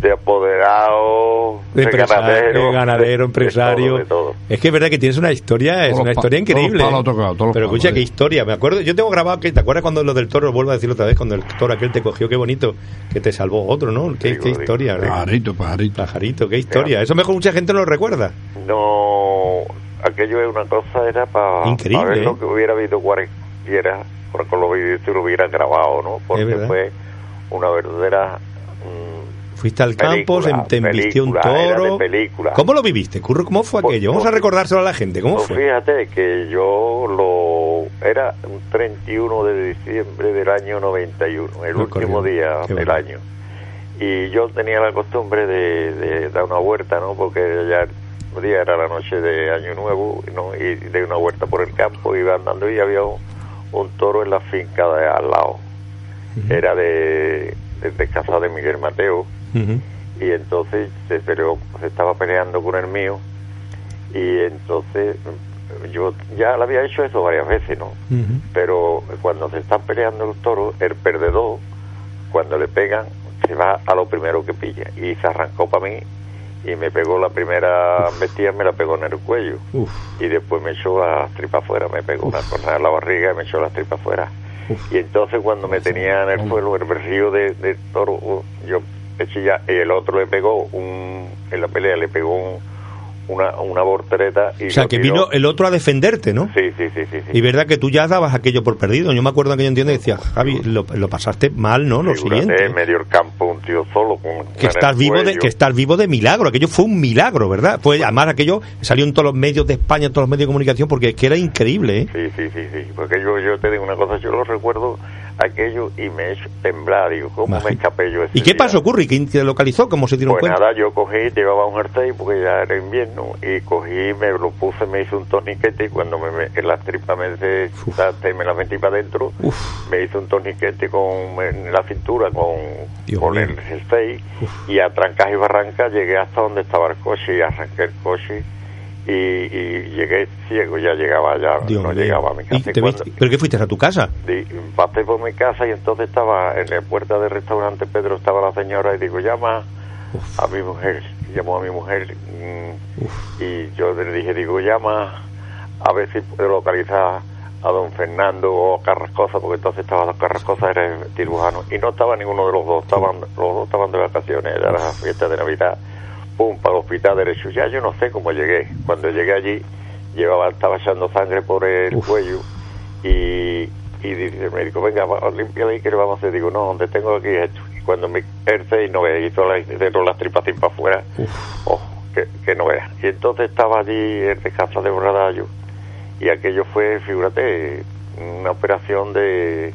de apoderado, De, ganadero. de ganadero, de- empresario. De todo, de todo. Es que es verdad que tienes una historia, es Todos una historia increíble. palos ¿eh? tocados, Pero palos, escucha, sí. qué historia. Me acuerdo, yo tengo grabado que, ¿te acuerdas cuando lo del toro? Vuelvo a decirlo otra vez, cuando el toro aquel te cogió, qué bonito, que te salvó otro, ¿no? Qué, Sí, qué lo historia, ¿no? Pajarito, pajarito. Pajarito, qué historia. Eso mejor mucha gente no lo recuerda. No, aquello es una cosa, era para Increíble, ver ¿eh? lo que hubiera habido cualquiera, porque lo, si lo hubiera grabado, ¿no? Porque fue una verdadera... mm, Fuiste al campo, te embistió un toro. película. ¿Cómo lo viviste, Curro? ¿Cómo fue Pues- aquello? Vamos a recordárselo a la gente. ¿Cómo Pues fue? fíjate que yo lo... Era un 31 de diciembre del año 91, el No, último corrió. día Qué del bueno. año. Y yo tenía la costumbre de, de dar una vuelta, ¿no? Porque ya día era la noche de Año Nuevo, ¿no? Y de una vuelta por el campo, iba andando y había un, un toro en la finca de al lado. Era de, de, de casa de Miguel Mateo. Y entonces se peleó, se estaba peleando con el mío. Y entonces yo ya le había hecho eso varias veces, ¿no? Pero cuando se están peleando los toros, el perdedor, cuando le pegan, se va a lo primero que pilla. Y se arrancó para mí y me pegó la primera embestida, me la pegó en el cuello. Uf. y después me echó las tripas afuera, me pegó una cornada en la barriga y me echó las tripas afuera. Y entonces cuando me tenía en el suelo, el berrío de, de toro, yo eché ya, y el otro le pegó, un, en la pelea le pegó un, una, una voltereta y O sea, que tiró. vino el otro a defenderte, ¿no? Sí, sí, sí, sí. sí. Y verdad que tú ya dabas aquello por perdido. Yo me acuerdo que yo entiendo y decía, Javi, lo, lo pasaste mal, ¿no? Lo Figúrate, siguiente. en medio del campo un tío solo con Que estás vivo de, que estás vivo de milagro. Aquello fue un milagro, ¿verdad? Fue además aquello salió en todos los medios de España, en todos los medios de comunicación, porque es que era increíble, ¿eh? Sí, sí, sí, sí. Porque yo, yo te digo una cosa, yo lo recuerdo aquello y me he hecho temblar. Digo, ¿cómo Imagínate. me escapé yo ese ¿Y qué día? pasó, Curry? ¿Quién te localizó? ¿Cómo se dieron Pues cuenta? nada, yo cogí, llevaba un jersey porque ya era invierno y cogí, me lo puse, me hice un torniquete y cuando me, me- en las tripas me, se- me las metí para adentro, me hice un torniquete con, en la cintura con, Dios con el jersey y a trancas y barrancas llegué hasta donde estaba el coche y arranqué el coche y, y llegué ciego, ya llegaba ya, Dios no llegaba a mi ¿Y casa. Te cuando- ¿Pero qué fuiste a tu casa? Di- pasé por mi casa y entonces estaba en la puerta del restaurante Pedro estaba la señora y digo llama a mi mujer llamó a mi mujer mm, y yo le dije digo llama a ver si puedo localizar a don Fernando o a Carrascosa porque entonces estaba don Carrascosa era el cirujano y no estaba ninguno de los dos estaban los dos estaban de vacaciones era la fiesta de navidad pum para el hospital derecho ya yo no sé cómo llegué cuando llegué allí llevaba estaba echando sangre por el Uf. cuello y, y dice el médico, venga, límpiale ahí que le vamos a hacer. Digo, no, donde tengo aquí es esto. Y cuando me erce y no y todas las, dentro las tripas así para afuera, oh, que, que no veas. Y entonces estaba allí el de casa de Borradallo y aquello fue, figúrate, una operación de...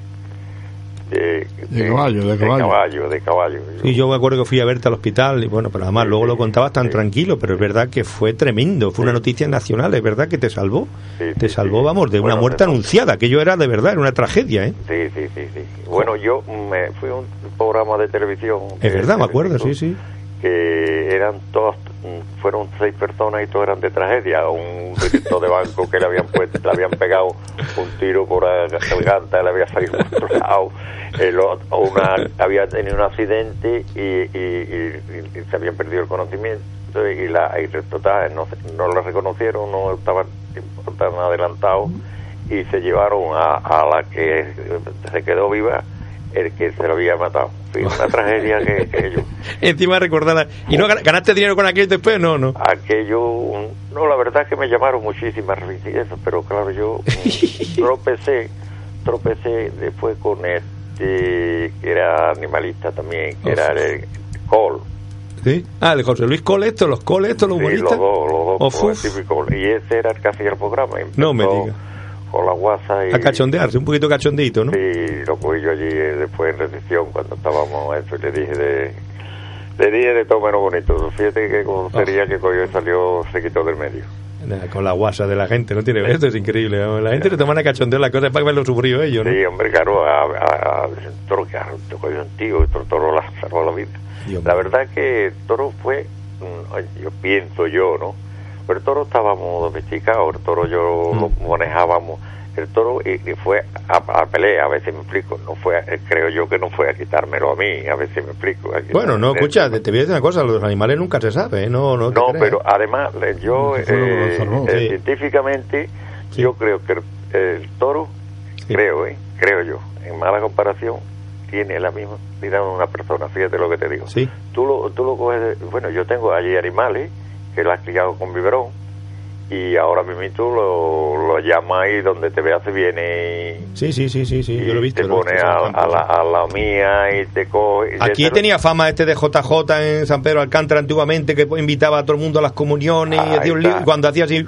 De, De caballo, de caballo. caballo, de caballo. Sí, yo me acuerdo que fui a verte al hospital y bueno, pero además Sí, luego sí, lo contabas tan sí. tranquilo, pero es verdad que fue tremendo, fue una noticia nacional, es verdad que te salvó, Sí, te salvó, sí. vamos, de una muerte anunciada, que yo era de verdad, era una tragedia, ¿eh? Sí, sí, sí, sí. Bueno, yo me fui a un programa de televisión. Es verdad, me acuerdo, sí, sí. Que eran todas fueron seis personas y todos eran de tragedia. Un director de banco que le habían puesto, le habían pegado un tiro por la garganta, le había salido por otro lado. El otro- una había tenido un accidente y, se habían perdido el conocimiento y la y total, no, no lo reconocieron, no estaban adelantados y se llevaron a, a la que se quedó viva el que se lo había matado. Una tragedia que, que yo Encima recordar. ¿Y no gan- ganaste dinero con aquello después? No, no. aquello no la verdad es que me llamaron muchísimas eso pero claro yo mm, tropecé tropecé después con este que era animalista también que era el Cole ¿Sí? Ah, el José Luis Cole, esto, los Cole, esto, los Sí, los dos los dos y ese era el que hacía el programa No me empezó diga. Con la guasa y A cachondearse, un poquito cachondito, ¿no? Sí, lo cogí yo allí después en recepción cuando estábamos eso y le dije de le dije de todo menos bonito fíjate que como sería que cogió y salió se quitó del medio Con la guasa de la gente, no tiene esto es increíble. ¿no? La gente se toman a cachondear las cosas para verlo sufrido ellos, ¿no? Sí, hombre, claro, a, a, toro que te cogió un tío, el toro, toro la salvó la vida. Dios la verdad es que el toro fue, mm, yo pienso yo, ¿no? Pero el toro estábamos domesticados, el toro yo Mm. lo manejábamos, el toro y, y fue a, a pelea, a veces me explico, no fue, a- creo yo que no fue a quitármelo a mí, a veces me explico. Bueno, no, escucha, te, te voy a decir una cosa, los animales nunca se sabe, ¿eh? no, no no, pero además yo eh, eh, Sí. científicamente Sí. yo creo que el, el toro Sí. creo, eh, creo yo, en mala comparación tiene la misma vida de una persona. Fíjate lo que te digo. Sí. Tú lo, tú lo coges, bueno, yo tengo allí animales que lo has criado con biberón y ahora mismo tú lo, lo llamas ahí donde te veas se viene y, Sí, sí, sí, sí, sí, y yo lo he visto. te pone visto, a, la, a la mía y te coge. y Aquí ese- tenía fama este de JJ en San Pedro Alcántara antiguamente, que invitaba a todo el mundo a las comuniones y lío, y cuando hacía así,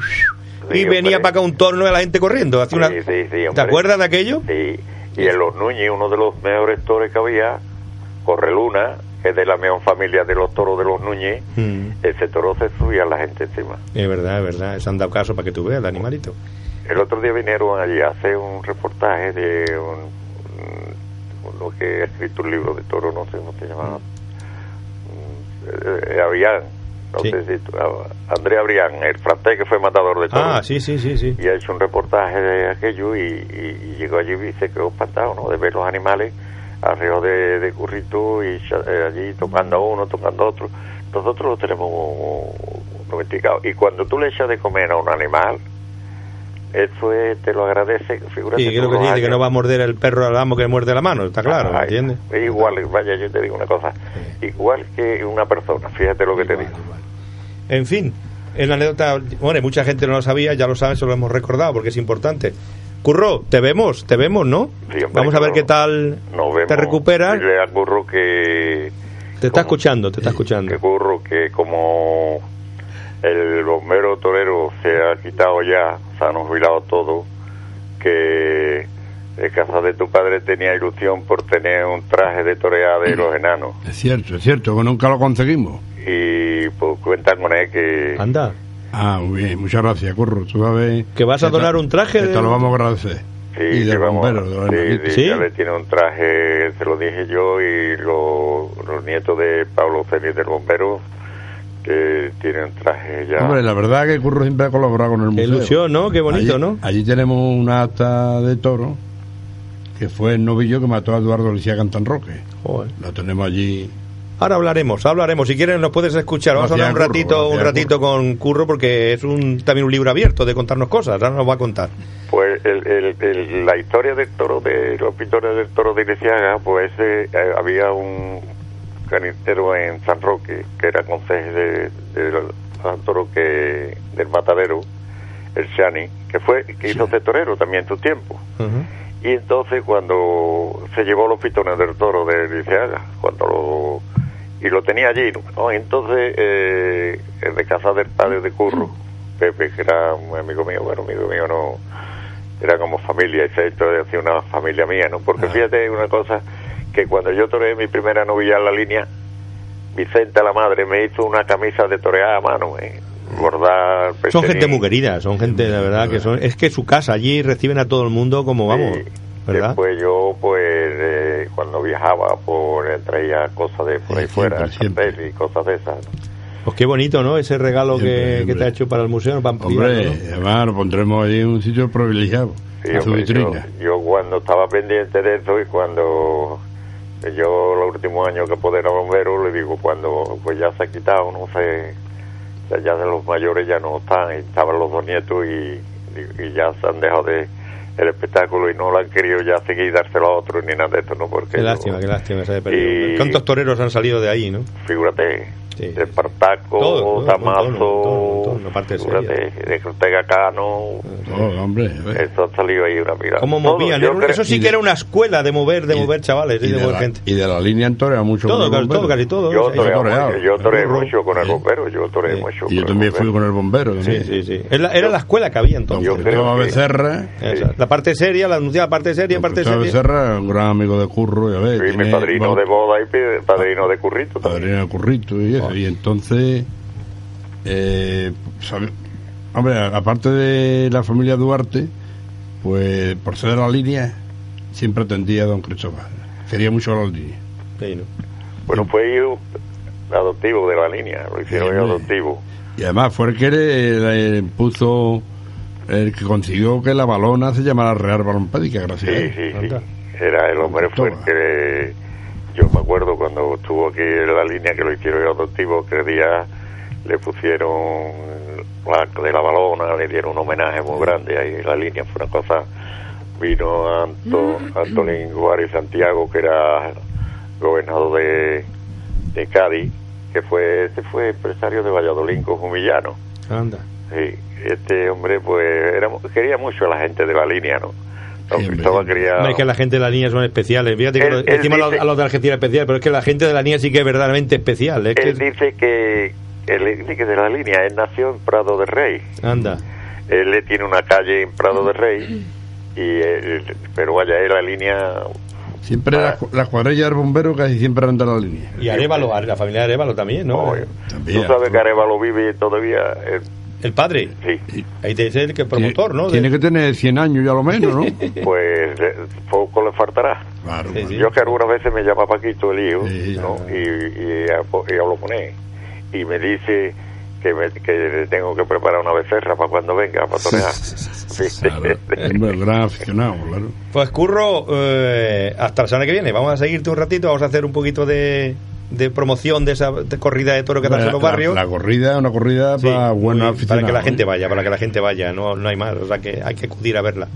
y venía hombre. para acá un torno de la gente corriendo. Hacía una... Sí, sí, ¿Te acuerdas de aquello? Sí, y en Los Núñez, uno de los mejores toros que había, Correluna, que es de la misma familia de los toros de Los Núñez, Mm, ese toro se subía a la gente encima. es verdad, es verdad, se han dado caso para que tú veas el animalito. El otro día vinieron allí a hacer un reportaje de un, un- uno que ha escrito un libro de toro, no sé cómo se llama, mm, eh, Abrián, no Sí. sé si tú- ah, André Abrián, el francés que fue matador de toros. Ah, sí, sí, sí, sí. y ha hecho un reportaje de aquello y, y- y llegó allí y se quedó espantado ¿no? de ver los animales alrededor de, de Currito y eh, allí tocando a uno, tocando a otro. Nosotros lo tenemos domesticado. Y cuando tú le echas de comer a un animal, eso es- te lo agradece. Figúrate Sí, tú que que no va a morder el perro al amo que le muerde la mano, está claro, ¿me Ay, entiendes? es igual, vaya, yo te digo una cosa. Igual que una persona, fíjate lo que te digo. En fin, es la anécdota, bueno, mucha gente no lo sabía, ya lo saben, se lo hemos recordado porque es importante. Curro, te vemos, te vemos, ¿no? Sí, hombre, Vamos a ver no- qué tal Nos vemos. te recuperas. Dile a Curro que... Te está como- escuchando, te está escuchando. que curro que como el bombero torero se ha quitado ya, se han jubilado todo, que en casa de tu padre tenía ilusión por tener un traje de toreada de los enanos Es cierto, es cierto, que nunca lo conseguimos. y pues cuentan con él que Anda, Ah, muy bien, muchas gracias, Curro. Tú sabes. Que vas a donar un traje de- Te lo vamos a agradecer. sí, y de vamos- bombero, de sí, sí, ¿Sí? ya le tiene un traje, se lo dije yo y lo- los nietos de Pablo Félix del bombero que tienen un traje ya Hombre, la verdad que Curro siempre ha colaborado con el qué museo. ilusión, ¿no? Qué bonito, allí, ¿no? Allí tenemos una acta de toro que fue el novillo que mató a Eduardo Licía Cantanroque. Joder. Lo tenemos allí. Ahora hablaremos, hablaremos. Si quieres nos puedes escuchar. Vamos a hablar un Curro, ratito, un ratito con Curro porque es un también un libro abierto de contarnos cosas. Ahora nos va a contar. Pues el, el- el- la historia del toro, de los pintores del toro de Ilesiaga, pues eh, eh, había un carnicero en San Roque, que era conseje de, de San Toro que, del matadero, el Shani, que fue que hizo de torero también en tu tiempo. Y entonces cuando se llevó los pitones del toro de Ilesiaga, cuando lo, y lo tenía allí, ¿no? Entonces eh, el de casa del padre de Curro, Pepe, que era un amigo mío, bueno, amigo mío no, era como familia, y se hacía una familia mía, ¿no? Porque fíjate una cosa, que cuando yo toreé mi primera novilla en la línea, Vicenta, la madre, me hizo una camisa de toreada a mano, ¿eh? bordar, Son gente muy querida, son gente de verdad que son. Es que su casa allí reciben a todo el mundo como vamos, Sí. ¿Verdad? Después yo, pues, eh, cuando viajaba, por traía cosas de por Sí, ahí fuera, siempre, siempre. cartel y cosas de esas. Pues qué bonito, ¿no? Ese regalo Siempre, que, que te ha hecho para el museo. Para Hombre, ¿no? además lo pondremos ahí en un sitio privilegiado, Sí, en su hombre, vitrina. yo cuando estaba pendiente de eso y cuando yo los últimos años que poder a bombero le digo cuando pues ya se ha quitado no sé ya de los mayores ya no están y estaban los dos nietos y, y- y ya se han dejado de el espectáculo y no lo han querido ya seguir dárselo a otros ni nada de esto no porque Qué yo- lástima, qué lástima se haya perdido. Y- ¿Cuántos toreros han salido de ahí, no? figúrate Sí. de Espartaco Todo, todo, Damaso figúrate, de Ortega Cano Oh, hombre, eso ha salido ahí una pila ¿Cómo Todo, movían? creo- eso sí que de- era una escuela de mover, de y- mover chavales y, y, de de mover la, gente. y de la línea en Torre mucho Todo, casi todo, casi todo. yo mucho, yo mucho con el bombero, yo mucho Y yo con también el fui bombero. con el bombero. Sí, sí, sí. Era, la escuela que había entonces. Yo creo Becerra, La parte seria, la anunciada parte seria, parte seria. Becerra, un gran amigo de Curro, ya ves. Fui mi padrino de boda y padrino de currito también. padrino de Currito y eso. Y entonces, eh, sabe- hombre, aparte de la familia Duarte, pues por ser de la línea, siempre atendía a don Cristóbal. Quería mucho a la línea. Sí, ¿no? Bueno, fue hijo adoptivo de la línea, lo hicieron Sí, yo adoptivo. Y además fue el que le, le puso, el que consiguió que la balona se llamara Real Balompédica, gracias a Sí, él. sí, sí. Era el hombre fue el Toma. que yo me acuerdo cuando estuvo aquí en la línea que lo hicieron yo adoptivo, que día le pusieron la de la balona, le dieron un homenaje muy grande ahí en la línea, fue una cosa vino Anto, Antolín Guari Santiago, que era gobernador de, de Cádiz, que fue, este fue empresario de Valladolid con Jumillano. Anda. Sí, este hombre pues era, mu- quería mucho a la gente de la línea, ¿no? Quería... No es que la gente de la línea son especiales. Fíjate que Él- lo- él decimos a los- dice- a los de Argentina especial, pero es que la gente de la línea sí que es verdaderamente especial. Es Él que, dice que él dice que de la línea, él nació en Prado de Rey. anda. Él le tiene una calle en Prado de Rey, y él- pero vaya, él la línea... Siempre las, las cuadrillas del bombero casi siempre eran de la línea. Y Arevalo, la familia de Arevalo también, ¿no? oye, También. Tú sabes que Arevalo vive todavía... eh, El padre. sí, Ahí te dice el que promotor, ¿no? Tiene De- que tener 100 años ya lo menos, ¿no? pues eh, poco le faltará. Claro, Sí, claro. sí. Yo que algunas veces me llama Paquito el hijo, Sí, ¿no? y, y, y hablo con él, y me dice que, me, que le tengo que preparar una becerra para cuando venga, para torear. Sí. Claro. Claro. Pues Curro, eh, hasta la semana que viene. Vamos a seguirte un ratito, vamos a hacer un poquito de, de promoción de esa de corrida de toro que das en los barrios. La, corrida, una corrida Sí, para aficionados. para que la gente vaya, para que la gente vaya, no, no hay más, o sea que hay que acudir a verla.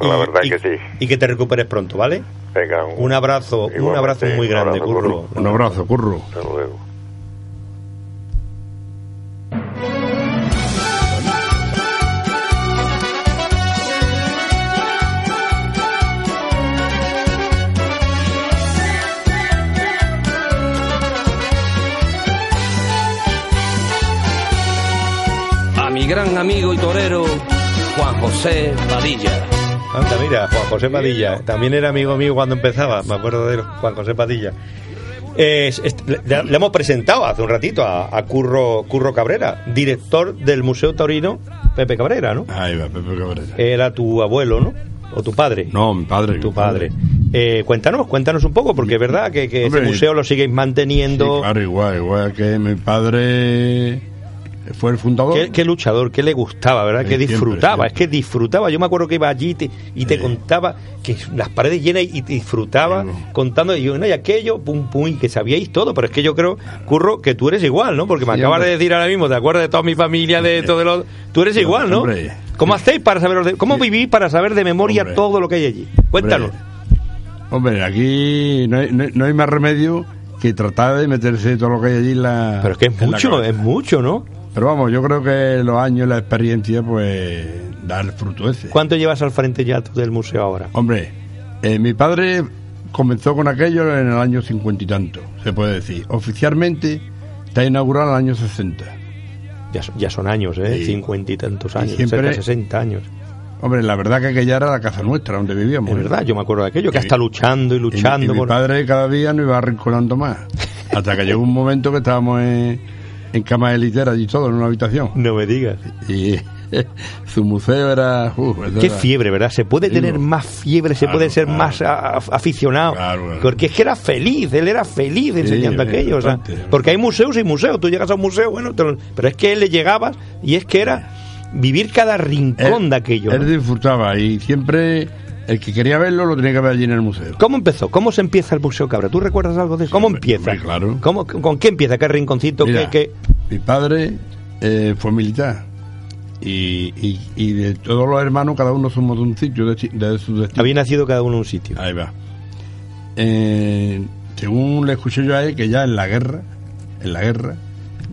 La verdad y, que sí. Y que te recuperes pronto, ¿vale? Venga, Un abrazo, un abrazo muy un grande, abrazo, Curro. Un abrazo, curro. Hasta luego. Gran amigo y torero Juan José Padilla. Anda, mira, Juan José Padilla. También era amigo mío cuando empezaba, me acuerdo de él, Juan José Padilla. Es- es- le, le hemos presentado hace un ratito a, a Curro, Curro Cabrera, director del Museo Taurino Pepe Cabrera, ¿no? Ahí va, Pepe Cabrera. Era tu abuelo, ¿no? O tu padre. No, mi padre. Tu mi padre. Eh, cuéntanos, cuéntanos un poco, porque es verdad que, que Hombre, ese museo lo siguéis Sí, manteniendo. claro, igual, igual que mi padre fue el fundador. Qué, qué luchador, qué le gustaba, ¿verdad? Sí, que disfrutaba, siempre. es que disfrutaba. Yo me acuerdo que iba allí y te, y te Sí. contaba que las paredes llenas y te disfrutaba contando y yo, no, y aquello, pum, pum, y que sabíais todo. Pero es que yo creo, Curro, que tú eres igual, ¿no? Porque me acabas de decir ahora mismo, ¿te acuerdas de toda mi familia, de todo lo... Tú eres igual, ¿no? hombre. ¿Cómo hacéis para saber, de- cómo vivís para saber de memoria Hombre. todo lo que hay allí? Cuéntanos. Hombre, aquí no hay, no, no hay más remedio que tratar de meterse todo lo que hay allí en la. Pero es que es mucho, es mucho, ¿no? Pero vamos, yo creo que los años y la experiencia, pues, da el fruto ese. ¿Cuánto llevas al frente ya tú del museo ahora? Hombre, eh, mi padre comenzó con aquello en el año cincuenta y tanto, se puede decir. Oficialmente está inaugurado en el año 60. Ya, son- ya son años, ¿eh? Cincuenta y tantos años, siempre- cerca de 60 años. Hombre, la verdad que aquella era la casa nuestra, donde vivíamos. Es verdad, yo me acuerdo de aquello, que Y- hasta luchando y Y luchando. y mi por- padre cada día nos iba arrinconando más. Hasta que llegó un momento que estábamos en, en cama de litera y todo, en una habitación. No me digas. Y su museo era... Qué era- fiebre, ¿verdad? Se puede tener más fiebre, se claro, puede ser claro. más a- aficionado. Claro. Porque es que era feliz, él era feliz enseñando sí, aquello. o sea, bastante. porque hay museos y museos. Tú llegas a un museo, bueno, te lo- pero es que él le llegabas y es que era vivir cada rincón Él- de aquello. Él ¿no? disfrutaba y siempre el que quería verlo lo tenía que ver allí en el museo. ¿Cómo empezó? ¿Cómo se empieza el Museo Cabra? ¿Tú recuerdas algo de eso? ¿Cómo empieza? hombre, claro. ¿Cómo, ¿Con qué empieza? ¿Qué rinconcito? ¿Qué, Mira, qué- Mi padre eh, fue militar y, y, y de todos los hermanos cada uno somos de un sitio, de, de su destino. Había nacido cada uno en un sitio. Ahí va. Eh, según le escuché yo a él, que ya en la guerra, en la guerra,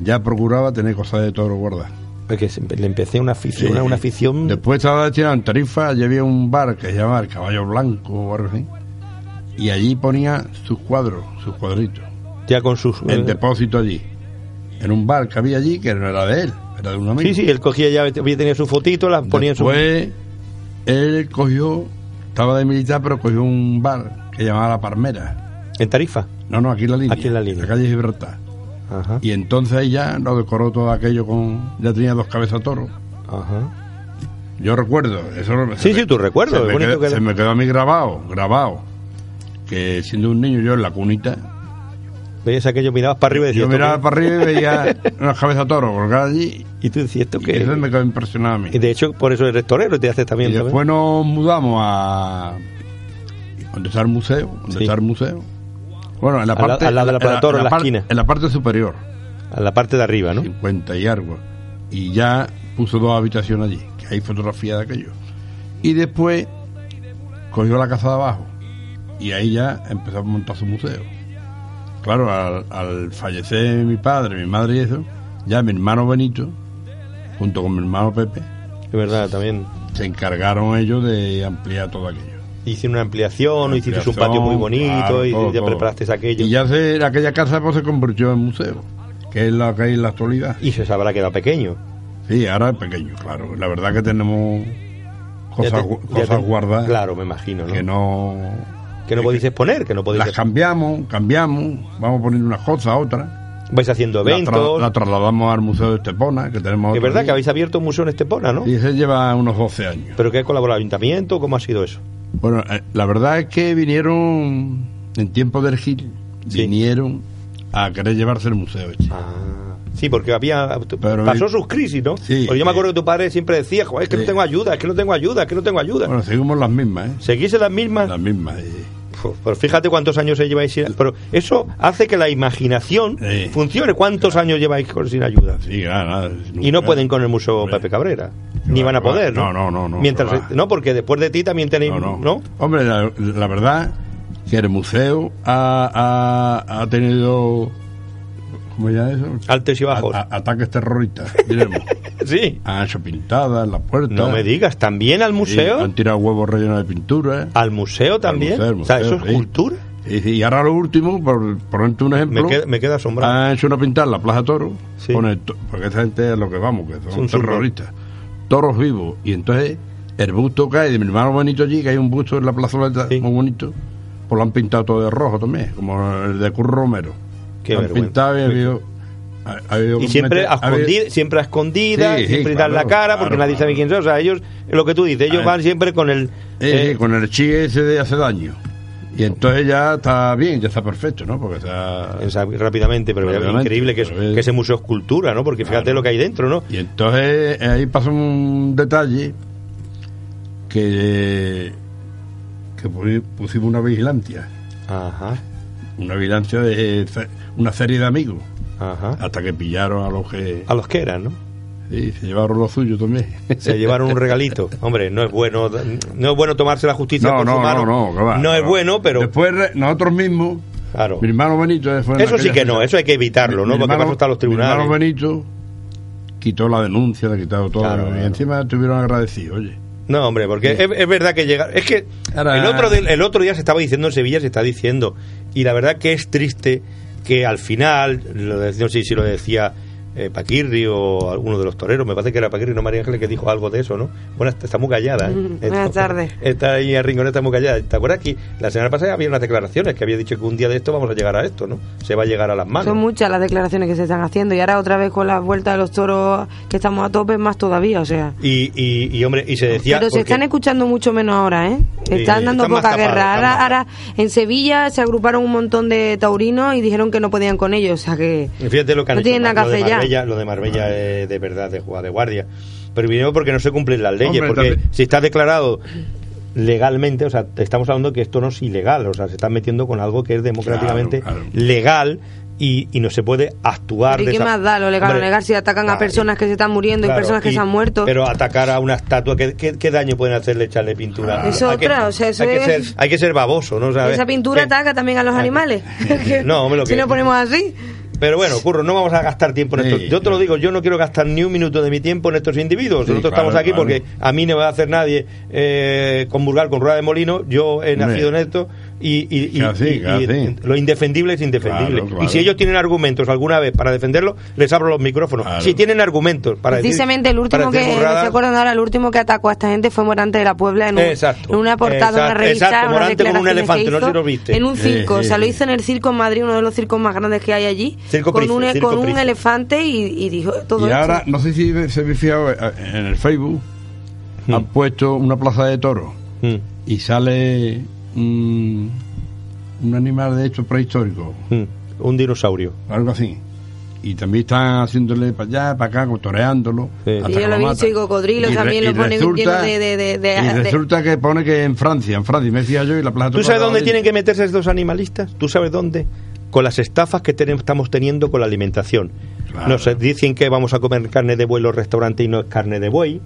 ya procuraba tener cosas de toro guardadas. Porque le empecé una afición, una, una afición. Después estaba destinado en Tarifa, allí había un bar que se llamaba El Caballo Blanco o algo así. Y allí ponía sus cuadros, sus cuadritos, ya con sus. en eh, depósito allí. En un bar que había allí, que no era de él, era de un amigo. sí, sí, él cogía ya, había tenido su fotito, la ponía en su. Después, él cogió, estaba de militar, pero cogió un bar que llamaba La Parmera. En Tarifa. No, no, aquí en la línea. Aquí en la línea. calle Gibraltar. Ajá. Y entonces ya lo decoró todo aquello con. Ya tenía dos cabezas toro. Ajá. Yo recuerdo, eso Sí, se sí, me- tú recuerdas, Se, me quedó, que- se me quedó a mí grabado, grabado. Que siendo un niño yo en la cunita, Veías aquello, mirabas para arriba y decías. yo ¿esto miraba para arriba y veía unas cabezas toro colgadas allí. Y tú decías esto que. eso me quedó impresionado a mí. Y de hecho, por eso eres torero y te haces también. Y también. después nos mudamos a donde está el museo, donde Sí. está el museo. Bueno, en la parte al lado de la Toro, en la esquina. En la parte superior, A la parte de arriba, ¿no? 50 y algo. Y ya puso dos habitaciones allí, que hay fotografía de aquello. Y después cogió la casa de abajo y ahí ya empezó a montar su museo. Claro, al, al fallecer mi padre, mi madre y eso, ya mi hermano Benito, junto con mi hermano Pepe, Es verdad, también. se encargaron ellos de ampliar todo aquello. Hiciste una ampliación, hiciste un patio muy bonito claro, y todo, ya todo. preparaste aquello. Y ya se, aquella casa pues, se convirtió en museo, que es la que hay en la actualidad. Y se sabrá que era pequeño. Sí, ahora es pequeño, claro. La verdad que tenemos cosas, te- cosas te- guardadas Claro, me imagino, ¿no? que no... Que no podéis exponer, que no podéis. Las cambiamos, cambiamos, vamos poniendo unas cosas, otras. Vais haciendo La, tra- eventos. la trasladamos al Museo de Estepona, que tenemos Es verdad que habéis abierto un museo en Estepona, ¿no? Y ese lleva unos 12 años. ¿Pero que ha colaborado el ayuntamiento? ¿Cómo ha sido eso? Bueno, eh, la verdad es que vinieron, en tiempo del Gil, Sí. vinieron a querer llevarse el museo. este. Ah, sí, porque había Pero pasó mi- sus crisis, ¿no? Sí, porque yo me sí. acuerdo que tu padre siempre decía, es que no tengo ayuda, es que no tengo ayuda, es que no tengo ayuda. Bueno, seguimos las mismas, ¿eh? ¿Seguís las mismas? Las mismas. eh. Pero fíjate cuántos años se lleváis sin... Pero eso hace que la imaginación Sí. funcione. ¿Cuántos años lleváis sin ayuda? Sí. Y no pueden con el Museo Hombre. Pepe Cabrera. Ni va, van a poder, ¿no? No, no, no, no, Mientras, no, porque después de ti también tenéis, No, ¿no? no. Hombre, la, la verdad que el museo ha, ha, ha tenido, ¿cómo ya eso? Altos y bajos. A- ataques terroristas, diremos. Sí. han hecho pintadas en las puertas. No me digas, ¿también al Sí, museo? han tirado huevos rellenos de pintura. ¿Al museo también? museo, al o sea, ¿eso es sí. cultura? Y, y ahora lo último, por ponerte un ejemplo, Me quedo asombrado. han hecho una pintada en la Plaza Toro, Sí. con el to- porque esa gente es lo que vamos, que son terroristas. Toros vivos. Y entonces el busto cae de mi hermano bonito allí, que hay un busto en la Sí. muy bonito, pues lo han pintado todo de rojo también, como el de Curro Romero. Qué han vergüenza. pintado y ha habido... ha- ha habido Y siempre a, ha habido- escondi- siempre a escondidas, Sí, sí, siempre dan la cara, porque claro, nadie sabe quién son. O sea, ellos, lo que tú dices, ellos Ah, van siempre con el... Eh, eh, con el chi ese de hace daño. Y entonces ya está bien, ya está perfecto, ¿no? Porque está... rápidamente, pero es Rápidamente, increíble que, es- es- que ese museo es cultura, ¿no? Porque fíjate Claro. lo que hay dentro, ¿no? Y entonces eh, ahí pasa un detalle que, que pu- pusimos una vigilancia, Ajá, una vigilancia de ce- una serie de amigos, ajá. hasta que pillaron a los que A los que eran, ¿no? sí, se llevaron lo suyo también. Se llevaron un regalito. Hombre, no es bueno, no es bueno tomarse la justicia no, por su no, mano. no, no, va, No es bueno, pero Después re- nosotros mismos, claro. mi hermano Benito... fue en Eso sí que no, eso hay que evitarlo, Mi- ¿no? mi Porque hermano- para los Mi hermano tribunales. Benito quitó la denuncia, le ha quitado todo. Claro, y claro. encima estuvieron agradecidos, oye. No, hombre, porque es, es verdad que llega. Es que Ahora- el otro, el otro día se estaba diciendo en Sevilla, se está diciendo. Y la verdad que es triste que al final, no sé si lo decía eh, Paquirri o alguno de los toreros, me parece que era Paquirri, no María Ángeles, que dijo algo de eso, ¿no? Bueno, está muy callada, ¿eh? Buenas tardes. Está ahí en Rinconeta está muy callada. ¿Te acuerdas que la semana pasada había unas declaraciones que había dicho que un día de esto vamos a llegar a esto, ¿no? Se va a llegar a las manos. Son muchas las declaraciones que se están haciendo y ahora otra vez con la vuelta de los toros que estamos a tope más todavía, o sea. Y, y, y, hombre, y se decía... Pero se están escuchando mucho menos ahora, ¿eh? Están dando están poca guerra. Ahora, ahora en Sevilla se agruparon un montón de taurinos y dijeron que no podían con ellos, o sea que... Fíjate lo que han No tienen nada que hacer ya. Marbella, Lo de Marbella es de verdad de jugar de guardia. Pero primero porque no se cumplen las leyes, Hombre, porque también- si está declarado legalmente, o sea, te estamos hablando que esto no es ilegal, o sea, se están metiendo con algo que es democráticamente Claro, claro. legal y, y no se puede actuar ¿y de qué esa- más da lo legal o legal si atacan a personas que se están muriendo claro, y personas que y- se han muerto? Pero atacar a una estatua, ¿qué, qué, qué daño pueden hacerle echarle pintura? Es Hay que- otra, o sea, eso hay, que es- ser, hay que ser baboso, ¿no? ¿Sabes? Esa pintura Que- ataca también a los animales. No, hombre, lo si que- lo ponemos así. Pero bueno, Curro, no vamos a gastar tiempo en Sí, esto. Yo te lo digo, yo no quiero gastar ni un minuto de mi tiempo en estos individuos. Sí, Nosotros claro, estamos aquí claro. porque a mí no me va a hacer nadie eh, convulgar con rueda de molino. Yo he nacido en esto y, y- y- lo indefendible es indefendible. Claro, claro. Y si ellos tienen argumentos alguna vez para defenderlo, les abro los micrófonos. Claro. Si tienen argumentos para decir- Precisamente el último que decir me burradas- estoy acordando ahora, el último que atacó a esta gente fue Morante de la Puebla en, un- Exacto. en una portada de una Exacto, revista. exacto, Morante con un elefante, no sé si lo viste. En un circo, sí, o sea, lo hizo en el circo en Madrid, uno de los circos más grandes que hay allí, Circo con, Price, un, Circo con un elefante y, y dijo todo Y ahora, no sé si se habéis fijado, eh, en el Facebook Hmm. han puesto una plaza de toros Mm, y sale un, un animal de estos prehistóricos, mm, un dinosaurio. algo así. Y también están haciéndole para allá, para acá, como toreándolo. Sí. hasta Y yo lo he matan. visto, y cocodrilos Y re- también lo ponen resulta- lleno de- de- de- de- y de- resulta que pone que en Francia, en Francia, me decía yo, y la plaza ¿Tú sabes de dónde tienen que meterse estos animalistas? ¿Tú sabes dónde? Con las estafas que tenemos- estamos teniendo con la alimentación. Claro. Nos dicen que vamos a comer carne de buey en los restaurantes y no es carne de buey.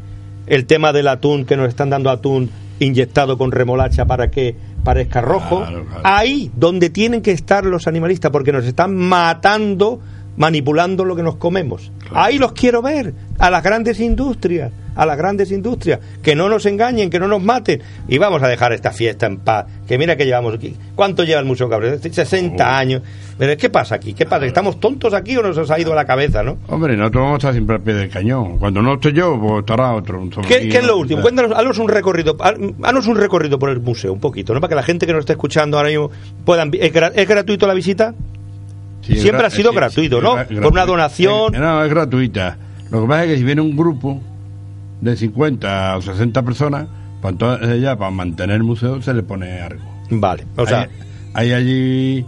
El tema del atún, que nos están dando atún inyectado con remolacha para que parezca rojo. Claro, claro. Ahí donde tienen que estar los animalistas, porque nos están matando manipulando lo que nos comemos. Ahí los quiero ver, a las grandes industrias, a las grandes industrias, que no nos engañen, que no nos maten. Y vamos a dejar esta fiesta en paz, que mira que llevamos aquí. ¿Cuánto lleva el Museo Cabrera? 60 años. Pero ¿qué pasa aquí? ¿Qué pasa? ¿Estamos tontos aquí o nos ha ido a la cabeza, no? Hombre, nosotros vamos a estar siempre al pie del cañón. Cuando no esté yo, pues estará otro. ¿Qué, qué es lo último? Cuéntanos, haznos un recorrido, ha- haznos un recorrido por el museo, un poquito, ¿no? Para que la gente que nos está escuchando ahora mismo puedan... ¿Es, gra- es gratuito la visita? Sí, Siempre ha sido sí, gratuito, sí, ¿no? Por una donación. Eh, No, es gratuita. Lo que pasa es que si viene un grupo de 50 o 60 personas, pues entonces ya para mantener el museo se le pone algo. Vale, o sea... hay, allí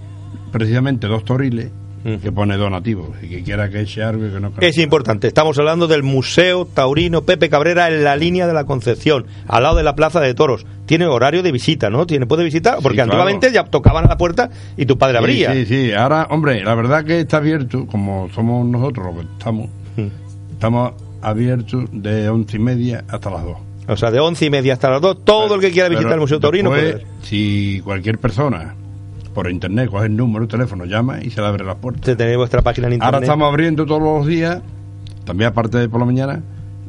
precisamente dos toriles Mm. que pone donativos y que quiera que eche algo y que no Es importante, estamos hablando del Museo Taurino Pepe Cabrera en la línea de la Concepción, al lado de la Plaza de Toros. Tiene horario de visita, ¿no? Tiene puede visitar, porque antiguamente ya tocaban a la puerta y tu padre abría. Sí, sí, ahora, hombre, la verdad que está abierto, como somos nosotros los que estamos, Mm. estamos abiertos de once y media hasta las dos. O sea, de once y media hasta las dos, todo el que quiera visitar el Museo Taurino después, puede. Si cualquier persona por internet coge el número de teléfono, llama y se le abre las puertas. Tenéis vuestra página en internet. Ahora estamos abriendo todos los días, también aparte de por la mañana,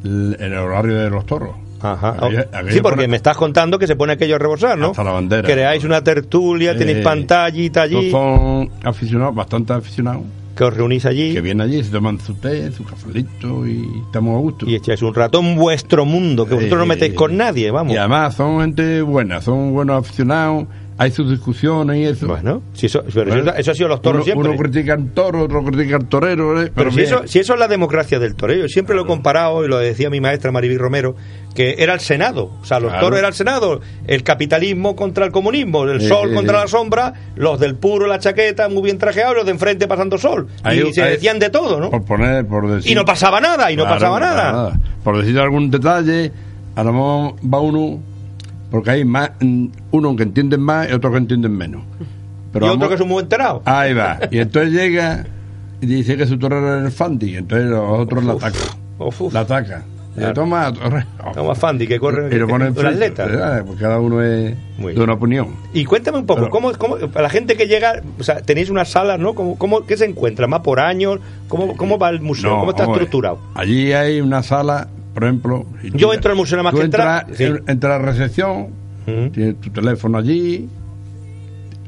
el, el horario de los toros. Ajá. Aquello sí, porque pone- me estás contando que se pone aquello a rebosar, ¿no? Hasta la bandera. Creáis una tertulia, tenéis Eh, pantallita allí, son aficionados, bastante aficionados, que os reunís allí que vienen allí, se toman su té, su cafelito y estamos a gusto. y echáis un rato en vuestro mundo, que vosotros no Eh, metéis con nadie, vamos. Y además son gente buena, son buenos aficionados, hay sus discusiones y eso. Bueno, si eso, pero Bueno, eso, eso ha sido los toros uno, siempre. Uno critica al toro, otro critica al torero. ¿eh? Pero si eso, si eso es la democracia del toreo, yo siempre lo he comparado y lo decía mi maestra Maribí Romero, que era el Senado, o sea, los Claro. toros era el Senado, el capitalismo contra el comunismo, el Sí, sol sí, contra sí. la sombra, los del puro la chaqueta muy bien trajeados, los de enfrente pasando sol, Ahí- y se decían de todo, ¿no? Por poner, por decir. Y no pasaba nada, y no Claro, pasaba nada. Por decir algún detalle, a lo mejor va uno, porque hay más, mm, uno que entienden más y otro que entienden menos. Pero y otro vamos- que es un muy enterado. Ahí va. Y entonces llega y dice que su torero es el Fandi, y entonces los otros la Uf, atacan. La atacan. Le Claro. toma torre. Toma Fandi, que corre Y lo pone en un frente, atleta. ¿verdad? Porque cada uno es de una opinión. Y cuéntame un poco, Pero- ¿cómo, cómo, para la gente que llega, o sea, tenéis unas salas, ¿no? ¿Cómo, cómo, ¿Qué se encuentra? ¿Más por años? ¿Cómo, cómo va el museo? No, ¿Cómo está hombre, estructurado? Allí hay una sala, por ejemplo. si Yo entro al museo nada más que entrar, entras, sí. en- entras a la recepción, tienes tu teléfono allí,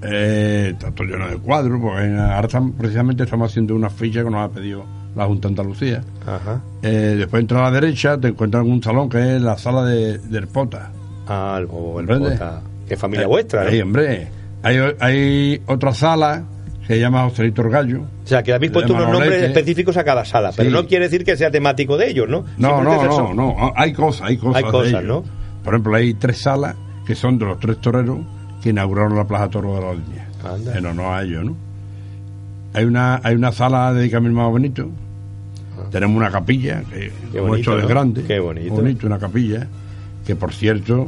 eh, está todo lleno de cuadros, porque ahora estamos- precisamente estamos haciendo una ficha que nos ha pedido la Junta de Andalucía. Ajá. Eh, después entras a la derecha, te encuentras en un salón que es la sala de, del Pota. Ah, el ¿Comprende? Pota. Que es familia Eh, vuestra, ahí, hombre. Hay, hay otra sala se llama Joselito Orgallo. O sea, que habéis de puesto unos Manolete. nombres específicos a cada sala, pero no quiere decir que sea temático de ellos, ¿no? No, no, no, son- no. Hay cosas, hay cosas. Hay de cosas, ellos. ¿no? Por ejemplo, hay tres salas que son de los tres toreros que inauguraron la Plaza Toro de la Línea. Anda. En honor a ellos, ¿no? Hay una, hay una sala dedicada a mi hermano Benito. Tenemos una capilla, que Ah. Hemos bonito, hecho de ¿no? grande. Qué bonito. una capilla. Que por cierto,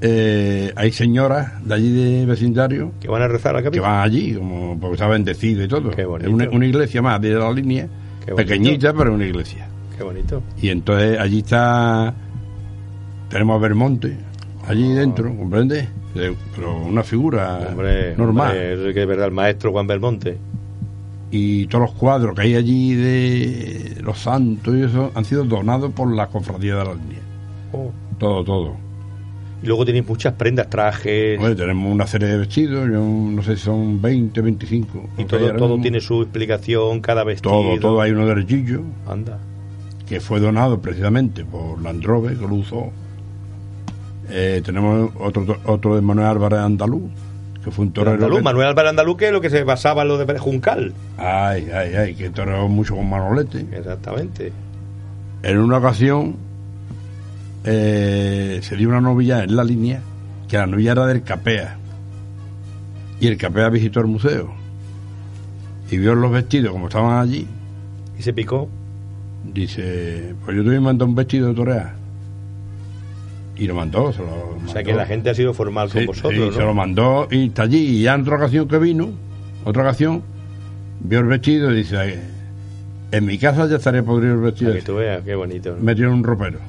eh, hay señoras de allí de vecindario Que van a rezar a la que capilla. van allí, como porque está bendecido y todo. Qué bonito. Es una, una iglesia más de la línea, pequeñita, pero una iglesia. Qué bonito. Y entonces allí está. Tenemos a Belmonte, allí dentro, ¿comprende? Eh, Pero una figura Hombre, normal. hombre, es que es verdad, el maestro Juan Belmonte. Y todos los cuadros que hay allí de los santos y eso han sido donados por la cofradía de la línea. Oh. Todo, todo. Y luego tenéis muchas prendas, trajes, Bueno, tenemos una serie de vestidos, yo no sé si son 20, 25. y todo, todo tiene su explicación, cada vestido. Todo, todo. Hay uno de Regillo, Anda. que fue donado precisamente por Landrove, que lo usó. Eh, tenemos otro, otro de Manuel Álvarez Andaluz, que fue un torero. Andaluz, que- Manuel Álvarez Andaluz, que es lo que se basaba en lo de Juncal. Ay, ay, ay, que toreó mucho con Manolete. Exactamente. En una ocasión eh, se dio una novilla en la línea, que la novilla era del Capea. Y el Capea visitó el museo. Y vio los vestidos como estaban allí. Y se picó. Dice, pues yo te voy a mandar un vestido de torear. Y lo mandó, se lo O sea que la gente ha sido formal con vosotros, sí, ¿no? se lo mandó y está allí. Y ya en otra ocasión que vino, otra ocasión, vio el vestido y dice, "Ay, en mi casa ya estaría podrido el vestido. Que tú veas, qué bonito. ¿no? Metió en un ropero.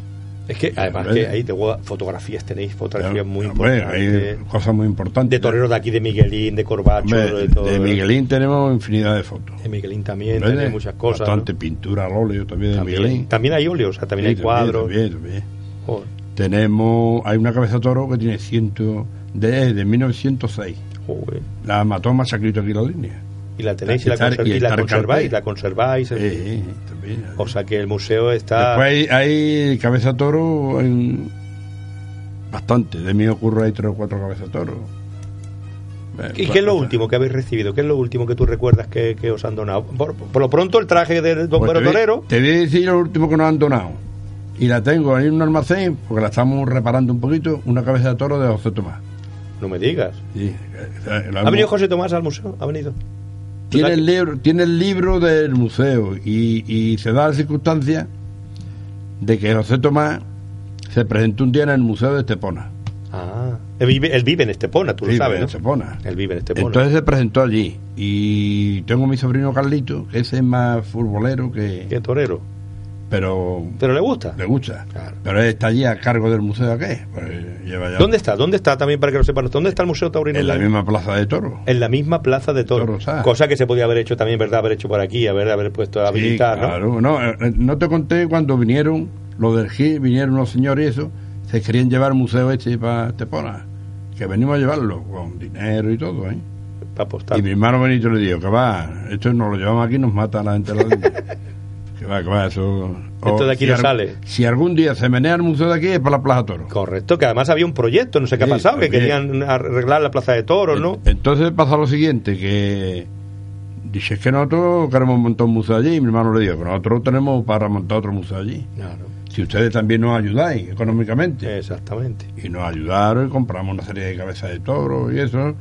Es que además que ahí te fotografías tenéis, fotografías muy Hombre, importantes. hay cosas muy importantes. De toreros de aquí, de Miguelín, de Corbacho, Hombre, de todo. de Miguelín tenemos infinidad de fotos. De Miguelín también, tenéis muchas cosas. Bastante ¿no? pintura al óleo también de También, Miguelín. también hay óleos, o sea, también Sí, hay cuadros. También, también. Joder, Tenemos, hay una cabeza de toro que tiene ciento, de, de 1906. joder. La mató Masacrito aquí la línea. Y la tenéis y la, y y la conserváis, la conserváis. También. O sea que el museo está... Después hay, hay cabeza toro en bastante. De mí ocurre hay tres o cuatro cabezas de toro. Eh, ¿Y qué es lo último que habéis recibido? ¿Qué es lo último que tú recuerdas que, que os han donado? Por, por lo pronto el traje de Don Pues te, voy, Torero. te voy a decir lo último que nos han donado. Y la tengo en un almacén, porque la estamos reparando un poquito, una cabeza de toro de José Tomás. No me digas. Sí, eh, eh, la ¿Ha venido José Tomás al museo? ¿Ha venido? Tiene el libro, tiene el libro del museo y, y se da la circunstancia de que José Tomás se presentó un día en el museo de Estepona. Ah, él vive, él vive en Estepona, tú Sí, lo sabes, en ¿no? Estepona. Él vive en Estepona. Entonces se presentó allí y tengo a mi sobrino Carlito, que ese es más futbolero que... Qué torero. Pero ¿Pero le gusta? le gusta. Claro. Pero él está allí a cargo del museo ¿qué? Pues lleva ya ¿Dónde está? ¿Dónde está también para que lo sepan? ¿Dónde está el Museo Taurino? en la misma plaza de toro. En la misma plaza de Toro. Toros, ah. Cosa que se podía haber hecho también, ¿verdad? Haber hecho por aquí, haber, haber puesto a Sí, habilitar, ¿no? claro. No, eh, eh, no te conté cuando vinieron los del GIL, vinieron los señores y eso, se querían llevar el museo este para Estepona. Que venimos a llevarlo con dinero y todo, ¿eh? Para apostar. Y mi hermano Benito le dijo, que va, esto nos lo llevamos aquí y nos mata a la gente la va, que va, eso... o Esto de aquí si no al- sale. Si algún día se menea el museo de aquí es para la Plaza Toro. Correcto, que además había un proyecto, no sé qué ha pasado, que querían arreglar la plaza de toros, ¿no? Entonces pasa lo siguiente, que dice es que nosotros queremos montar un museo allí, y mi hermano le dijo, pero nosotros tenemos para montar otro museo allí. Claro, Si ustedes también nos ayudáis económicamente. exactamente. Y nos ayudaron y compramos una serie de cabezas de toro y eso.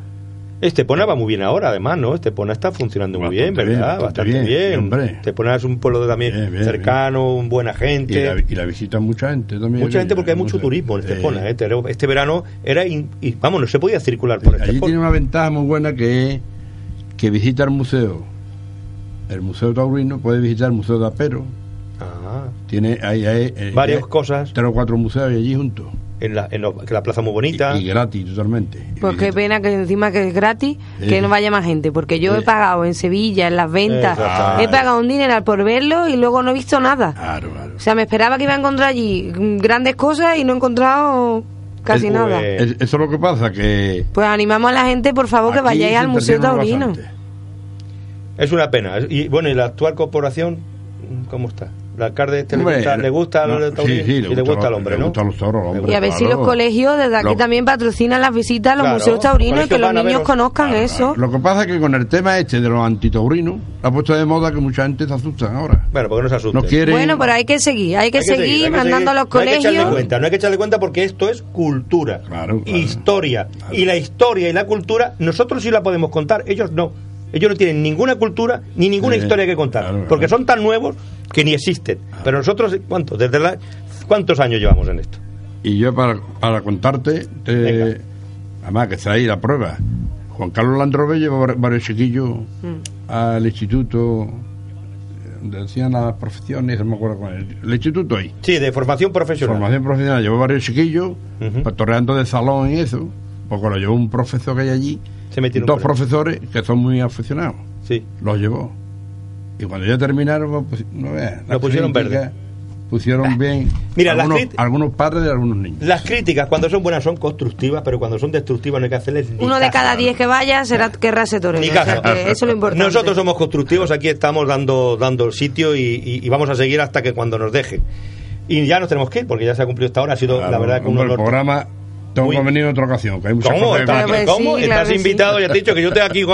Estepona va muy bien ahora, además, ¿no? Estepona está funcionando muy bien, ¿verdad? bastante Bastante bien, hombre. Estepona es un pueblo también Bien, bien, cercano, un buena Y gente. la, y la visitan mucha gente también. Mucha gente porque hay mucho turismo en Estepona. ¿eh? Este- verano era. in- y, vamos, no se podía circular por Allí Estepona. tiene una ventaja muy buena que es que visita el museo. El Museo Taurino puede visitar el Museo de Apero. Ah, Tiene ahí, ahí, eh, varias eh, cosas tres o cuatro museos allí juntos. En la, en lo- que la plaza muy bonita. Y, y gratis totalmente. Pues qué pena que encima que es gratis, que no vaya más gente, porque yo he pagado en Sevilla, en las ventas, he pagado un dineral por verlo y luego no he visto nada. Claro, claro. O sea, me esperaba que iba a encontrar allí grandes cosas y no he encontrado casi nada. Es- eso es lo que pasa, que... Pues animamos a la gente, por favor, que vayáis al Museo Taurino. Es una pena. Y bueno, ¿y la actual corporación cómo está? ¿El alcalde este le Hombre, gusta, le gusta no, al taurino? sí, sí, y le gusta al hombre, le ¿no? gustan los toros, hombre. Y a ver si los colegios desde aquí Lo- también patrocinan las visitas a los Claro, museos taurinos y colegios que los niños conozcan eso. Lo que pasa es que con el tema este de los antitaurinos, ha puesto de moda que mucha gente se asustan ahora. Bueno, porque no se asusten. No quieren... Bueno, pero hay que seguir, hay que, Hay seguir, hay que mandando a los No hay que echarle colegios. cuenta, no hay que echarle cuenta porque esto es cultura, Claro, claro. historia. Y la historia y la cultura, nosotros sí la podemos contar, ellos no. Ellos no tienen ninguna cultura ni ninguna Sí, historia que contar, claro, claro. porque son tan nuevos que ni existen. Pero nosotros, la, ¿Cuántos años llevamos en esto? Y yo para, para contarte, te- además que está ahí la prueba, Juan Carlos Landrove lleva var- varios chiquillos Mm. al instituto, donde decían las profesiones, no me acuerdo cuál es, el instituto ahí. Sí, de formación profesional. Formación profesional, llevó varios chiquillos, Ujú. pues, torreando de salón y eso, porque lo llevó un profesor que hay allí, Se metieron dos profesores que son muy aficionados, Sí. los llevó. Y cuando ya terminaron, pues, no veas, Lo pusieron verde. Pusieron bien Mira, algunos, padres de algunos niños. Las críticas cuando son buenas son constructivas, pero cuando son destructivas no hay que hacerles ni Uno de cada diez que vaya será querrá ser torero. Ni o sea que eso es lo importante. Nosotros somos constructivos, aquí estamos dando dando sitio y, y- y vamos a seguir hasta que cuando nos dejen. Y ya nos tenemos que ir, porque ya se ha cumplido esta hora. Ha sido, la verdad, que un hombre, el honor. programa tengo Muy- que venir en otra ocasión, que hay muchas ¿Cómo? cosas que ¿Estás, Claro que ¿cómo? sí, Estás invitado, sí. ya te he dicho que yo te aquí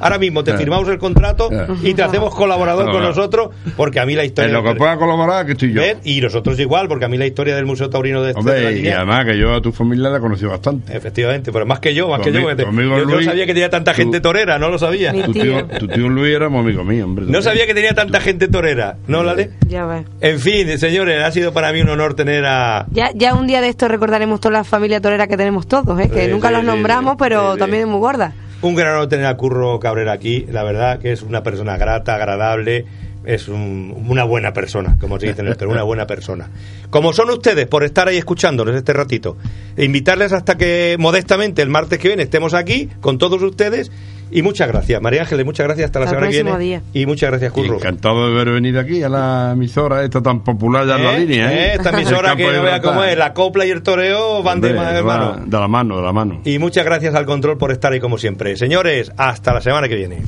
ahora mismo te Eh. firmamos el contrato Eh. y te hacemos colaborador con nosotros, porque a mí la historia. En lo que pueda colaborar, que estoy yo. ¿Ves? Y nosotros igual, porque a mí la historia del Museo Taurino de, de la Hombre, y línea- además que yo a tu familia la conocí bastante. Efectivamente, pero más que yo, más que yo. Te- yo no sabía que tenía tanta gente torera, no lo sabía. Tu tío, tu tío Luis era muy amigo mío, hombre. No sabía que tenía tanta gente torera, ¿no, Lale? Ya ves. En fin, señores, ha sido para mí un honor tener a... Ya, ya un día de esto recordaremos toda la familia torera que tenemos todos, ¿eh? que nunca los nombramos, pero también es muy gorda. Un gran honor tener a Curro Cabrera aquí. La verdad que es una persona grata, agradable. Es un- una buena persona, como se dice en el Perú, una buena persona. Como son ustedes, por estar ahí escuchándonos este ratito. E invitarles hasta que modestamente el martes que viene estemos aquí con todos ustedes. Y muchas gracias, María Ángeles, muchas gracias hasta la Hasta semana que viene. día. Y muchas gracias, Curro. encantado de haber venido aquí a la emisora esta tan popular ya en la ¿Eh? línea. ¿eh? ¿Eh? Esta emisora que de no vea cómo es, la copla y el toreo van de Hombre, ma- va hermano. De la mano, de la mano. Y muchas gracias al control por estar ahí como siempre. Señores, hasta la semana que viene.